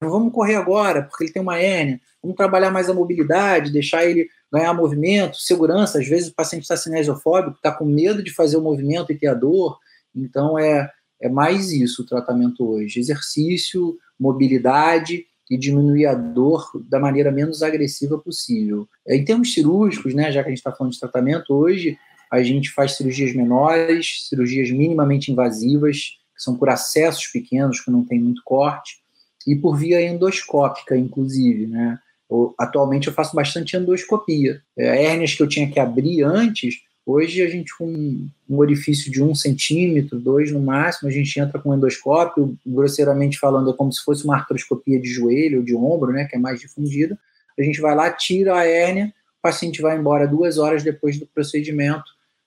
não vamos correr agora, porque ele tem uma hérnia, vamos trabalhar mais a mobilidade, deixar ele ganhar movimento, segurança. Às vezes o paciente está cinesiofóbico, está com medo de fazer o movimento e ter a dor. Então é, é mais isso o tratamento hoje: exercício, mobilidade e diminuir a dor da maneira menos agressiva possível. Em termos cirúrgicos, né, já que a gente está falando de tratamento, hoje a gente faz cirurgias menores, cirurgias minimamente invasivas, que são por acessos pequenos, que não tem muito corte e por via endoscópica, inclusive, né? Eu, atualmente eu faço bastante endoscopia. É, hérnias que eu tinha que abrir antes, hoje a gente com um, um orifício de um centímetro, dois no máximo, a gente entra com endoscópio, grosseiramente falando, é como se fosse uma artroscopia de joelho ou de ombro, né? Que é mais difundida. A gente vai lá, tira a hérnia, o paciente vai embora duas horas depois do procedimento,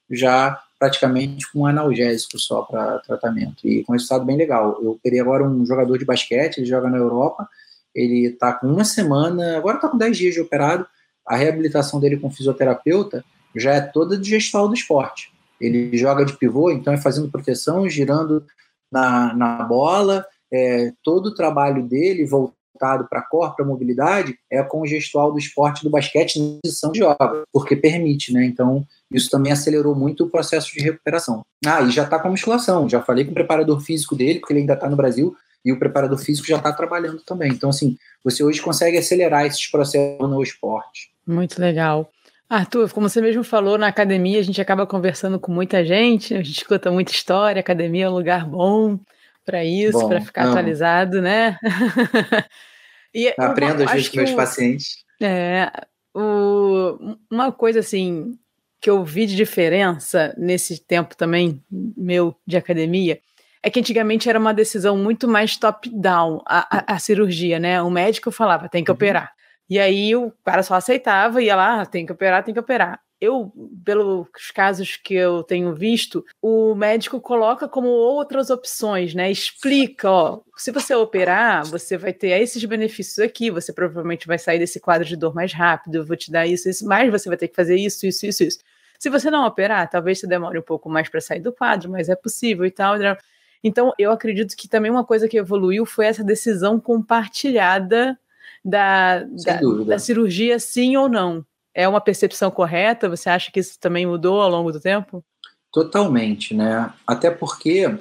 já praticamente com analgésico só para tratamento. E com resultado bem legal. Eu operei agora um jogador de basquete, ele joga na Europa, ele está com uma semana, agora está com 10 dias de operado. A reabilitação dele com fisioterapeuta já é toda de gestual do esporte. Ele joga de pivô, então é fazendo proteção, girando na, na bola. É, todo o trabalho dele voltado para a cor, para mobilidade, é com o gestual do esporte do basquete na posição de joga, porque permite, né? Então, isso também acelerou muito o processo de recuperação. Ah, e já está com a musculação. Já falei com o preparador físico dele, porque ele ainda está no Brasil, e o preparador físico já está trabalhando também. Então, assim, você hoje consegue acelerar esses processos no esporte. Muito legal. Arthur, como você mesmo falou, na academia a gente acaba conversando com muita gente, a gente escuta muita história, a academia é um lugar bom para isso, para ficar atualizado, né? e Aprendo às vezes com meus pacientes. É, o, uma coisa assim que eu vi de diferença nesse tempo também meu de academia é que antigamente era uma decisão muito mais top-down a, a, a, cirurgia, né? O médico falava, tem que uhum. operar. E aí o cara só aceitava, ia lá, tem que operar, tem que operar. Eu, pelos casos que eu tenho visto, o médico coloca como outras opções, né? Explica, ó, se você operar, você vai ter esses benefícios aqui, você provavelmente vai sair desse quadro de dor mais rápido, eu vou te dar isso, isso, mas você vai ter que fazer isso, isso, isso, isso. Se você não operar, talvez você demore um pouco mais para sair do quadro, mas é possível e tal. Então, eu acredito que também uma coisa que evoluiu foi essa decisão compartilhada da, da, da, cirurgia, sim ou não. É uma percepção correta? Você acha que isso também mudou ao longo do tempo? Totalmente, né? Até porque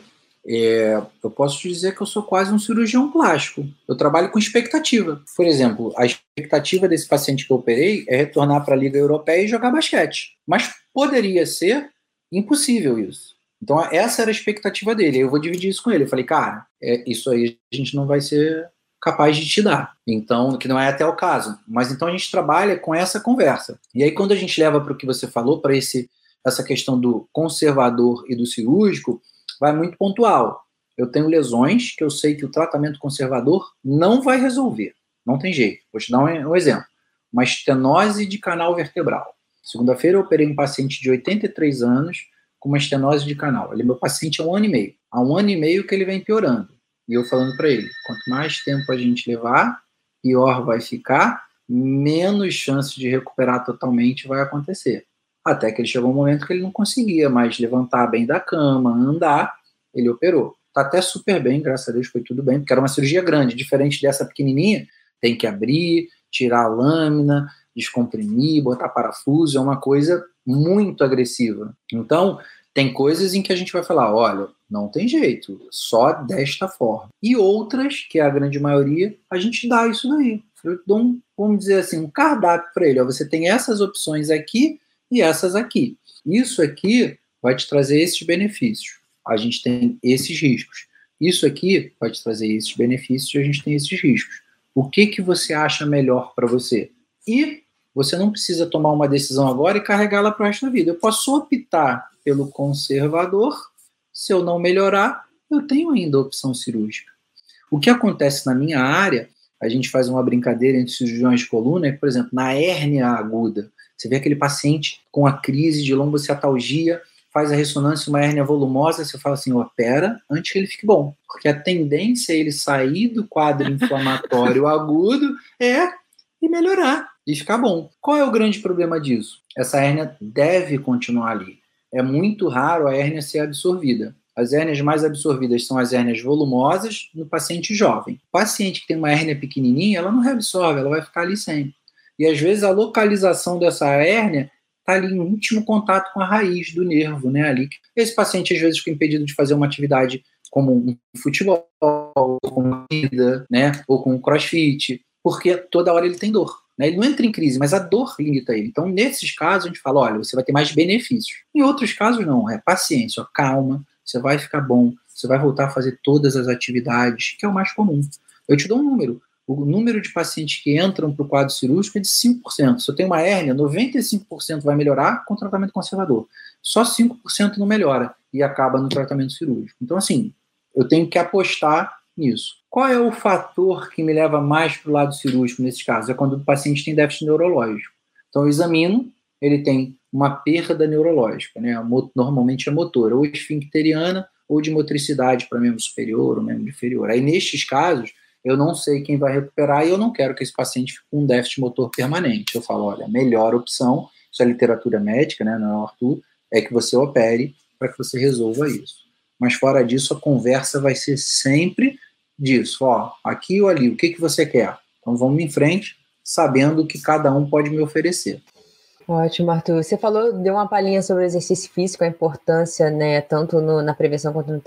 é, eu posso te dizer que eu sou quase um cirurgião plástico. Eu trabalho com expectativa. Por exemplo, a expectativa desse paciente que eu operei é retornar para a Liga Europeia e jogar basquete. Mas poderia ser impossível isso. Então, essa era a expectativa dele. Eu vou dividir isso com ele. Eu falei, cara, é, isso aí a gente não vai ser capaz de te dar. Então, que não é até o caso. Mas então a gente trabalha com essa conversa. E aí, quando a gente leva para o que você falou, para esse essa questão do conservador e do cirúrgico, vai muito pontual. Eu tenho lesões que eu sei que o tratamento conservador não vai resolver. Não tem jeito. Vou te dar um, um exemplo. Uma estenose de canal vertebral. Segunda-feira eu operei um paciente de 83 anos com uma estenose de canal. Ele é meu paciente há um ano e meio. Há um ano e meio que ele vem piorando. E eu falando para ele, quanto mais tempo a gente levar, pior vai ficar, menos chance de recuperar totalmente vai acontecer. Até que ele chegou um momento que ele não conseguia mais levantar bem da cama, andar, ele operou. Tá até super bem, graças a Deus foi tudo bem, porque era uma cirurgia grande, diferente dessa pequenininha, tem que abrir, tirar a lâmina, descomprimir, botar parafuso, é uma coisa muito agressiva. Então, tem coisas em que a gente vai falar, olha, não tem jeito, só desta forma. E outras, que é a grande maioria, a gente dá isso daí. Eu dou um, vamos dizer assim, um cardápio para ele. Ó, você tem essas opções aqui e essas aqui. Isso aqui vai te trazer esses benefícios. A gente tem esses riscos. Isso aqui vai te trazer esses benefícios e a gente tem esses riscos. O que que você acha melhor para você? E você não precisa tomar uma decisão agora e carregá-la para o resto da vida. Eu posso optar pelo conservador. Se eu não melhorar, eu tenho ainda a opção cirúrgica. O que acontece na minha área, a gente faz uma brincadeira entre cirurgiões de coluna, é, por exemplo, na hérnia aguda, você vê aquele paciente com a crise de lombocetalgia, faz a ressonância uma hérnia volumosa, você fala assim, opera antes que ele fique bom. Porque a tendência é ele sair do quadro inflamatório agudo é e melhorar e ficar bom. Qual é o grande problema disso? Essa hérnia deve continuar ali. É muito raro a hérnia ser absorvida. As hérnias mais absorvidas são as hérnias volumosas no paciente jovem. O paciente que tem uma hérnia pequenininha, ela não reabsorve, ela vai ficar ali sempre. E às vezes a localização dessa hérnia está ali em íntimo contato com a raiz do nervo, né? Ali. Esse paciente às vezes fica impedido de fazer uma atividade como um futebol, ou com corrida, né? Ou com um crossfit, porque toda hora ele tem dor. Né? Ele não entra em crise, mas a dor limita ele. Então, nesses casos, a gente fala: olha, você vai ter mais benefícios. Em outros casos, não. É paciência, ó, calma, você vai ficar bom, você vai voltar a fazer todas as atividades, que é o mais comum. Eu te dou um número o número de pacientes que entram para o quadro cirúrgico é de 5%. Se eu tenho uma hérnia, 95% vai melhorar com tratamento conservador. Só 5% não melhora e acaba no tratamento cirúrgico. Então, assim, eu tenho que apostar nisso. Qual é o fator que me leva mais para o lado cirúrgico nesses casos? É quando o paciente tem déficit neurológico. Então, eu examino, ele tem uma perda neurológica, né? normalmente é motor, ou esfincteriana, ou de motricidade para membro superior ou membro inferior. Aí, nestes casos, eu não sei quem vai recuperar e eu não quero que esse paciente fique com um déficit motor permanente. Eu falo, olha, a melhor opção, isso é literatura médica, né, não é Arthur, é que você opere para que você resolva isso. Mas fora disso, a conversa vai ser sempre disso, ó, aqui ou ali, o que, que você quer? Então vamos em frente, sabendo o que cada um pode me oferecer. Ótimo, Arthur. Você falou, deu uma palhinha sobre o exercício físico, a importância, né, tanto no, na prevenção quanto no,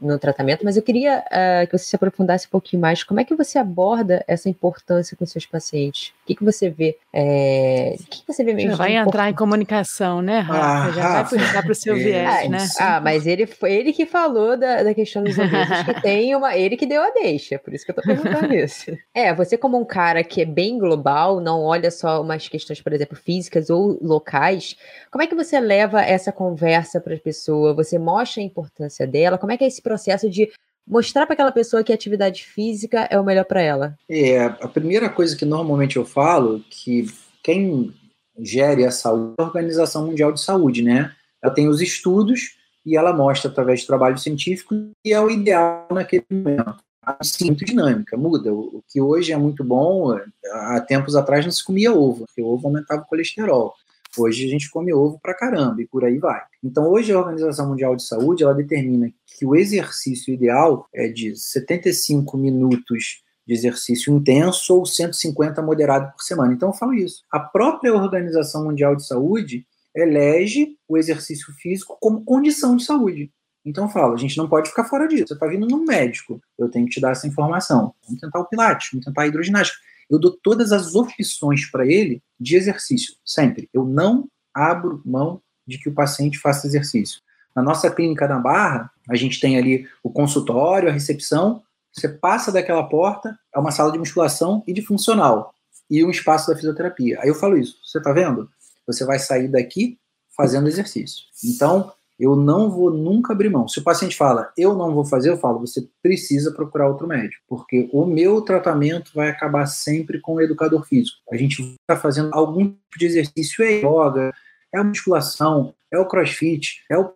no, tratamento, mas eu queria uh, que você se aprofundasse um pouquinho mais. Como é que você aborda essa importância com seus pacientes? O que, que você vê? É, o que, que você vê mesmo? Já vai entrar em comunicação, né, Rafa? Ah, Já Rafa, vai puxar para o seu é, viés, né? Ah, mas ele foi ele que falou da, da questão dos obesos, que tem uma. Ele que deu a deixa, por isso que eu tô perguntando isso. É, você, como um cara que é bem global, não olha só umas questões, por exemplo, físicas ou locais, como é que você leva essa conversa para a pessoa? Você mostra a importância dela? Como é que é esse processo de mostrar para aquela pessoa que a atividade física é o melhor para ela? É, a primeira coisa que normalmente eu falo que quem gere a saúde é a Organização Mundial de Saúde, né? Ela tem os estudos e ela mostra através de trabalho científico que é o ideal naquele momento. Assim, muito dinâmica, muda. O que hoje é muito bom, há tempos atrás não se comia ovo, porque o ovo aumentava o colesterol. Hoje a gente come ovo pra caramba e por aí vai. Então hoje a Organização Mundial de Saúde ela determina que o exercício ideal é de 75 minutos de exercício intenso ou 150 moderado por semana. Então eu falo isso. A própria Organização Mundial de Saúde elege o exercício físico como condição de saúde. Então eu falo, a gente não pode ficar fora disso. Você está vindo num médico, eu tenho que te dar essa informação. Vamos tentar o pilates, vamos tentar a hidroginástica eu dou todas as opções para ele de exercício, sempre. Eu não abro mão de que o paciente faça exercício. Na nossa clínica da Barra, a gente tem ali o consultório, a recepção, você passa daquela porta, é uma sala de musculação e de funcional, e um espaço da fisioterapia. Aí eu falo isso, você está vendo? Você vai sair daqui fazendo exercício. Então, eu não vou nunca abrir mão. Se o paciente fala, eu não vou fazer, eu falo, você precisa procurar outro médico, porque o meu tratamento vai acabar sempre com o educador físico. A gente está fazendo algum tipo de exercício, é yoga, é a musculação, é o crossfit, é o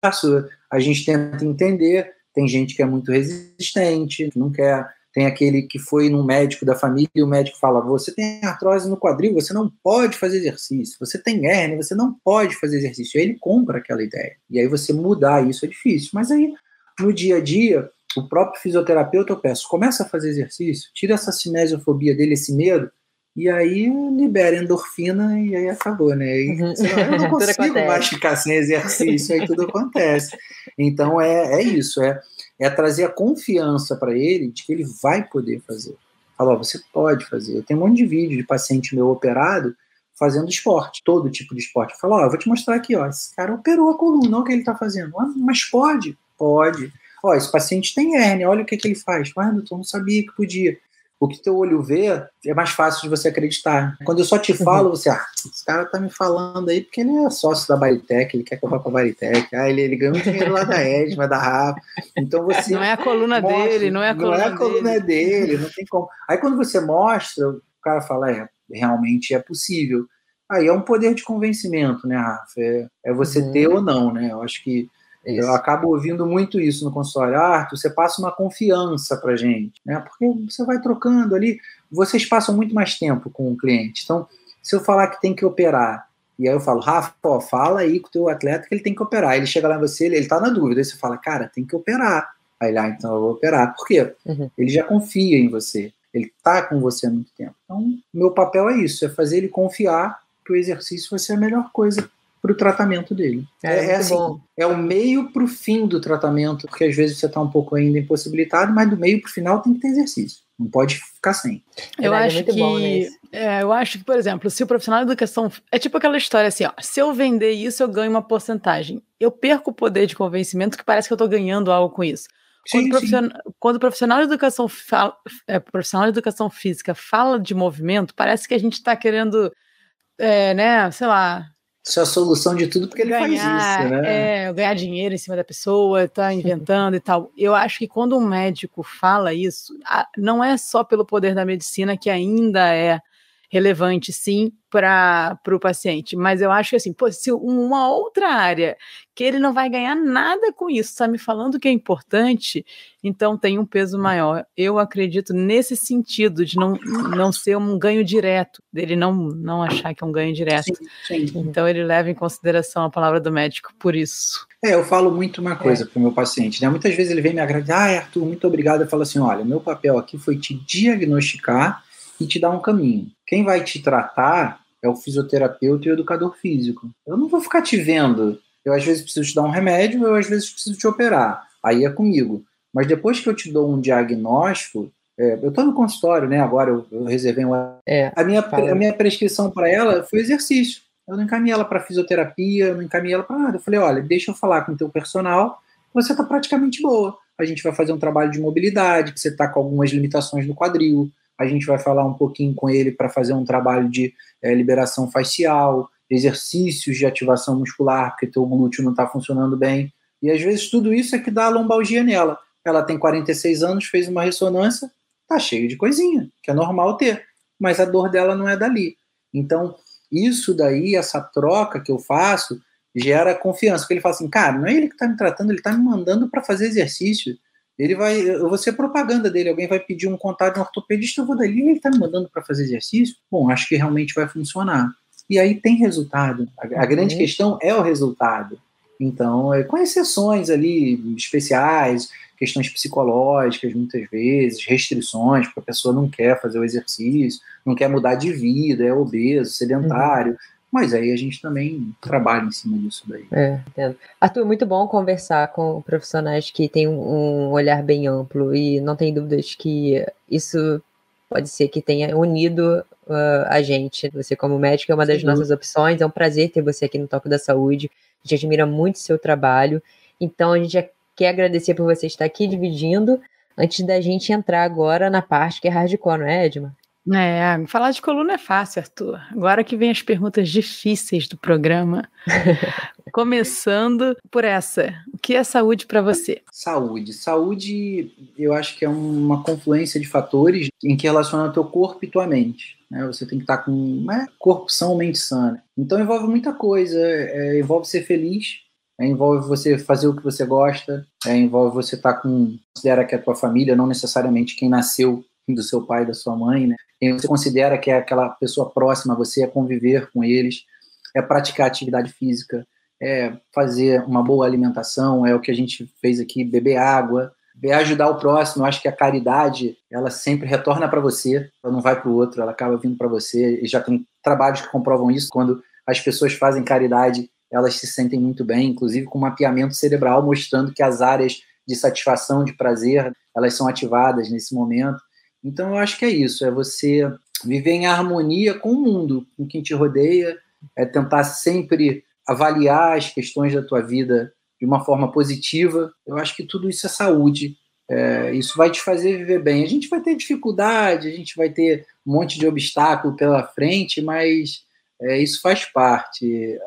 passo. A gente tenta entender, tem gente que é muito resistente, não quer tem aquele que foi num médico da família e o médico fala: você tem artrose no quadril, você não pode fazer exercício. Você tem hérnia, você não pode fazer exercício. Aí ele compra aquela ideia. E aí você mudar isso é difícil. Mas aí, no dia a dia, o próprio fisioterapeuta eu peço: começa a fazer exercício, tira essa cinesiofobia dele, esse medo, e aí libera endorfina e aí acabou, né? Aí, uhum. eu não consigo mais ficar sem exercício, aí tudo acontece. Então é, é isso, é é trazer a confiança para ele de que ele vai poder fazer. Falar, você pode fazer. Eu tenho um monte de vídeo de paciente meu operado fazendo esporte, todo tipo de esporte. Eu falo, ó, vou te mostrar aqui, ó, esse cara operou a coluna, olha o que ele está fazendo. Ah, mas pode? Pode. Ó, esse paciente tem hérnia, olha o que, que ele faz. Ah, doutor, não sabia que podia o que teu olho vê é mais fácil de você acreditar. Quando eu só te uhum. falo, você, ah, esse cara tá me falando aí porque ele é sócio da Baritec, ele quer que eu vá pra Baritec, ah, ele, ele ganha um dinheiro lá da Edma, da Rafa. Então você. Não é a coluna mostra, dele, não é a coluna, não é a coluna dele. dele, não tem como. Aí quando você mostra, o cara fala, é, realmente é possível. Aí é um poder de convencimento, né, Rafa? É, é você uhum. ter ou não, né? Eu acho que isso. Eu acabo ouvindo muito isso no consultório. Ah, Arthur, você passa uma confiança para gente, né? Porque você vai trocando ali. Vocês passam muito mais tempo com o cliente. Então, se eu falar que tem que operar, e aí eu falo, Rafa, ó, fala aí com o teu atleta que ele tem que operar. Ele chega lá em você, ele, ele tá na dúvida. Aí você fala, cara, tem que operar. Aí ele, ah, então eu vou operar. Por quê? Uhum. Ele já confia em você. Ele tá com você há muito tempo. Então, meu papel é isso, é fazer ele confiar que o exercício vai ser a melhor coisa para o tratamento dele. É, é, é assim, bom. é o meio para o fim do tratamento, porque às vezes você está um pouco ainda impossibilitado, mas do meio para o final tem que ter exercício. Não pode ficar sem. Eu é acho que, bom, né, é, eu acho que, por exemplo, se o profissional de educação é tipo aquela história assim, ó, se eu vender isso, eu ganho uma porcentagem. Eu perco o poder de convencimento que parece que eu estou ganhando algo com isso. Quando, sim, profissional, sim. quando o profissional de educação fala, é, profissional de educação física fala de movimento, parece que a gente está querendo, é, né, sei lá, isso é a solução de tudo porque ganhar, ele faz isso, né? É, ganhar dinheiro em cima da pessoa, tá inventando e tal. Eu acho que quando um médico fala isso, não é só pelo poder da medicina que ainda é relevante, sim, para o paciente. Mas eu acho que assim, pô, se uma outra área que ele não vai ganhar nada com isso, está me falando que é importante, então tem um peso maior. Eu acredito nesse sentido de não, não ser um ganho direto, dele não, não achar que é um ganho direto. Sim, sim. Então ele leva em consideração a palavra do médico por isso. É, eu falo muito uma coisa é. para o meu paciente, né? Muitas vezes ele vem me agradecer, ah, Arthur, muito obrigado. Eu falo assim: olha, meu papel aqui foi te diagnosticar e te dar um caminho. Quem vai te tratar é o fisioterapeuta e o educador físico. Eu não vou ficar te vendo. Eu às vezes preciso te dar um remédio, eu às vezes preciso te operar. Aí é comigo. Mas depois que eu te dou um diagnóstico, é, eu estou no consultório, né? Agora eu, eu reservei um. É, a, minha, a minha prescrição para ela foi exercício. Eu não encaminhei ela para fisioterapia, eu não encaminhei ela para nada. Eu falei: olha, deixa eu falar com o teu personal, você está praticamente boa. A gente vai fazer um trabalho de mobilidade, que você está com algumas limitações no quadril. A gente vai falar um pouquinho com ele para fazer um trabalho de é, liberação facial, exercícios de ativação muscular, porque teu glúteo não está funcionando bem. E às vezes tudo isso é que dá a lombalgia nela. Ela tem 46 anos, fez uma ressonância, tá cheio de coisinha, que é normal ter, mas a dor dela não é dali. Então, isso daí, essa troca que eu faço, gera confiança, porque ele fala assim, cara, não é ele que está me tratando, ele está me mandando para fazer exercício. Ele vai, eu vou ser propaganda dele, alguém vai pedir um contato de um ortopedista, eu vou dali, ele está me mandando para fazer exercício. Bom, acho que realmente vai funcionar. E aí tem resultado. A, a grande uhum. questão é o resultado. Então, é, com exceções ali especiais, questões psicológicas, muitas vezes, restrições, porque a pessoa não quer fazer o exercício, não quer mudar de vida, é obeso, sedentário. Uhum. Mas aí a gente também trabalha em cima disso daí. É, entendo. Arthur, muito bom conversar com profissionais que têm um olhar bem amplo e não tem dúvidas que isso pode ser que tenha unido uh, a gente. Você, como médico, é uma das Sim. nossas opções. É um prazer ter você aqui no Toque da Saúde. A gente admira muito o seu trabalho. Então, a gente quer agradecer por você estar aqui dividindo. Antes da gente entrar agora na parte que é hardcore, não é, Edma? É, falar de coluna é fácil, Arthur. Agora que vem as perguntas difíceis do programa. Começando por essa. O que é saúde para você? Saúde. Saúde, eu acho que é uma confluência de fatores em que relaciona o teu corpo e tua mente. Né? Você tem que estar com né, corpo são, mente sana. Então envolve muita coisa. É, envolve ser feliz, é, envolve você fazer o que você gosta, é, envolve você estar com. Considera que é a tua família, não necessariamente quem nasceu do seu pai, da sua mãe, né? Quem você considera que é aquela pessoa próxima a você, é conviver com eles, é praticar atividade física, é fazer uma boa alimentação, é o que a gente fez aqui, beber água, é ajudar o próximo. Eu acho que a caridade, ela sempre retorna para você, ela não vai para o outro, ela acaba vindo para você. E já tem trabalhos que comprovam isso, quando as pessoas fazem caridade, elas se sentem muito bem, inclusive com mapeamento cerebral mostrando que as áreas de satisfação, de prazer, elas são ativadas nesse momento. Então eu acho que é isso, é você viver em harmonia com o mundo, com quem te rodeia, é tentar sempre avaliar as questões da tua vida de uma forma positiva. Eu acho que tudo isso é saúde. É, isso vai te fazer viver bem. A gente vai ter dificuldade, a gente vai ter um monte de obstáculo pela frente, mas é, isso faz parte.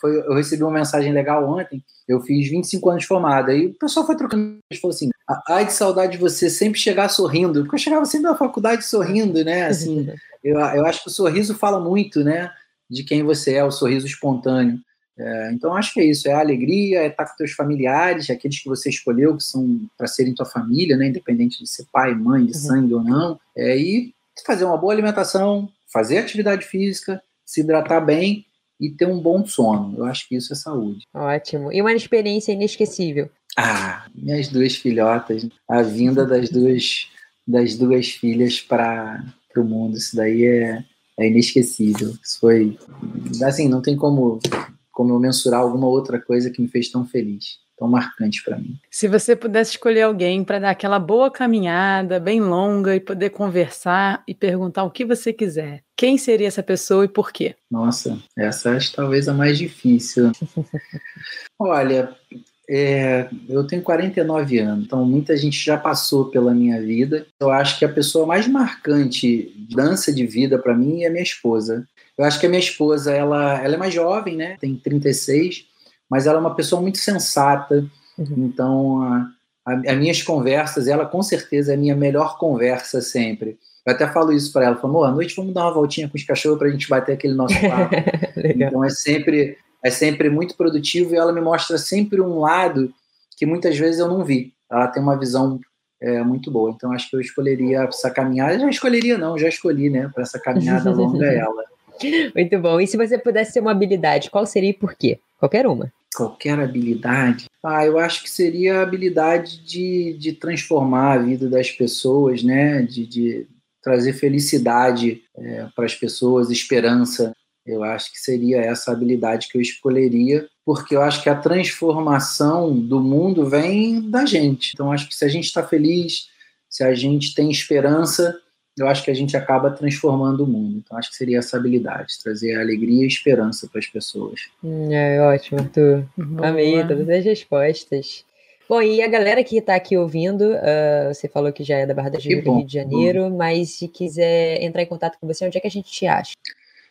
Foi, eu recebi uma mensagem legal ontem. Eu fiz 25 anos de formada. E o pessoal foi trocando. Falou assim: ai de saudade de você sempre chegar sorrindo. Porque eu chegava sempre na faculdade sorrindo, né? Assim, eu, eu acho que o sorriso fala muito, né? De quem você é, o sorriso espontâneo. É, então, acho que é isso: é a alegria, é estar com teus familiares, aqueles que você escolheu, que são para serem tua família, né? Independente de ser pai, mãe, de uhum. sangue ou não. É, e fazer uma boa alimentação, fazer atividade física se hidratar bem e ter um bom sono. Eu acho que isso é saúde. Ótimo. E uma experiência inesquecível? Ah, minhas duas filhotas, a vinda das duas das duas filhas para o mundo, isso daí é, é inesquecível. Isso foi assim, não tem como como eu mensurar alguma outra coisa que me fez tão feliz tão marcante para mim. Se você pudesse escolher alguém para dar aquela boa caminhada, bem longa, e poder conversar e perguntar o que você quiser, quem seria essa pessoa e por quê? Nossa, essa acho talvez a mais difícil. Olha, é, eu tenho 49 anos, então muita gente já passou pela minha vida. Eu acho que a pessoa mais marcante dança de vida para mim é minha esposa. Eu acho que a minha esposa, ela, ela é mais jovem, né? Tem 36, mas ela é uma pessoa muito sensata. Uhum. Então, as minhas conversas, ela com certeza é a minha melhor conversa sempre. Eu até falo isso para ela, falo, à noite vamos dar uma voltinha com os cachorros para a gente bater aquele nosso papo. então é sempre é sempre muito produtivo e ela me mostra sempre um lado que muitas vezes eu não vi. Ela tem uma visão é, muito boa. Então acho que eu escolheria essa caminhada. Já escolheria não, já escolhi, né, para essa caminhada longa ela. Muito bom. E se você pudesse ter uma habilidade, qual seria e por quê? Qualquer uma qualquer habilidade, ah, eu acho que seria a habilidade de, de transformar a vida das pessoas, né? De, de trazer felicidade é, para as pessoas, esperança. Eu acho que seria essa habilidade que eu escolheria, porque eu acho que a transformação do mundo vem da gente. Então, acho que se a gente está feliz, se a gente tem esperança, eu acho que a gente acaba transformando o mundo. Então, acho que seria essa habilidade, trazer alegria e esperança para as pessoas. Hum, é ótimo, Arthur. Boa. Amei todas as respostas. Bom, e a galera que está aqui ouvindo, uh, você falou que já é da Barra da Tijuca, Rio de Janeiro, bom. mas se quiser entrar em contato com você, onde é que a gente te acha?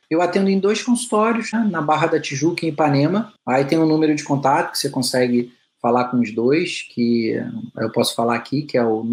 Eu atendo em dois consultórios, né, na Barra da Tijuca, em Ipanema. Aí tem um número de contato que você consegue falar com os dois, que eu posso falar aqui, que é o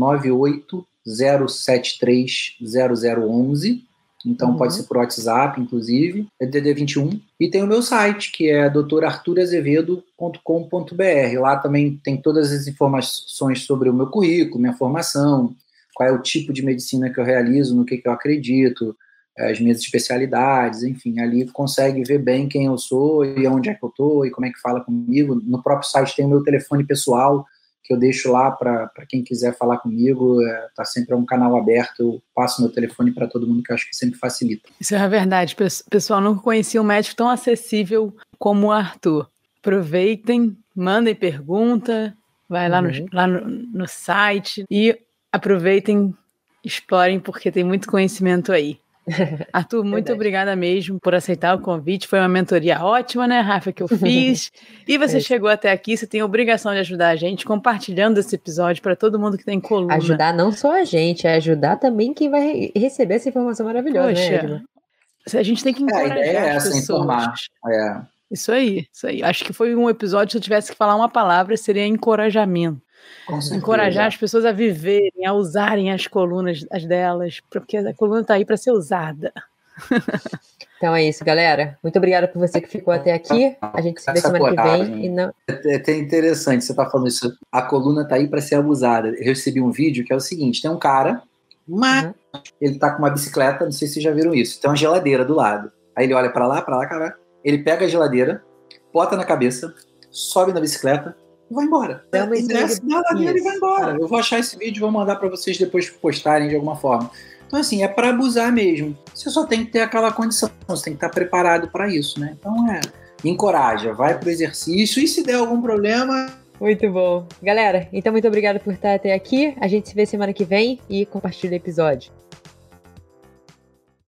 980730011. Então uhum. pode ser por WhatsApp, inclusive, é DD21. E tem o meu site, que é doutorarturazevedo.com.br. Lá também tem todas as informações sobre o meu currículo, minha formação, qual é o tipo de medicina que eu realizo, no que, que eu acredito, as minhas especialidades, enfim, ali consegue ver bem quem eu sou e onde é que eu estou e como é que fala comigo. No próprio site tem o meu telefone pessoal, que eu deixo lá para quem quiser falar comigo. É, tá sempre um canal aberto, eu passo meu telefone para todo mundo, que eu acho que sempre facilita. Isso é verdade. Pessoal, nunca conhecia um médico tão acessível como o Arthur. Aproveitem, mandem pergunta, vai lá, uhum. no, lá no, no site e aproveitem, explorem, porque tem muito conhecimento aí. Arthur, muito Verdade. obrigada mesmo por aceitar o convite. Foi uma mentoria ótima, né, Rafa, que eu fiz. e você é chegou até aqui, você tem a obrigação de ajudar a gente compartilhando esse episódio para todo mundo que tem coluna. Ajudar não só a gente, é ajudar também quem vai receber essa informação maravilhosa, né, Poxa, né, A gente tem que encorajar é, é as pessoas. Informar. É. Isso aí, isso aí. Acho que foi um episódio, se eu tivesse que falar uma palavra, seria encorajamento encorajar as pessoas a viverem, a usarem as colunas as delas, porque a coluna está aí para ser usada. Então é isso, galera. Muito obrigada por você que ficou até aqui. A gente se vê Essa semana coragem. que vem. E não... É até interessante você tá falando isso. A coluna tá aí para ser abusada. Eu recebi um vídeo que é o seguinte: tem um cara, uma... Uhum. ele tá com uma bicicleta, não sei se vocês já viram isso. Tem uma geladeira do lado. Aí ele olha para lá, para lá, cara. Ele pega a geladeira, bota na cabeça, sobe na bicicleta, vai embora. É uma desce da ladeira e vai embora. Eu vou achar esse vídeo e vou mandar para vocês depois postarem de alguma forma. Então, assim, é para abusar mesmo. Você só tem que ter aquela condição, você tem que estar preparado para isso, né? Então, é. Encoraja, vai pro exercício e se der algum problema. Muito bom. Galera, então muito obrigada por estar até aqui. A gente se vê semana que vem e compartilha o episódio.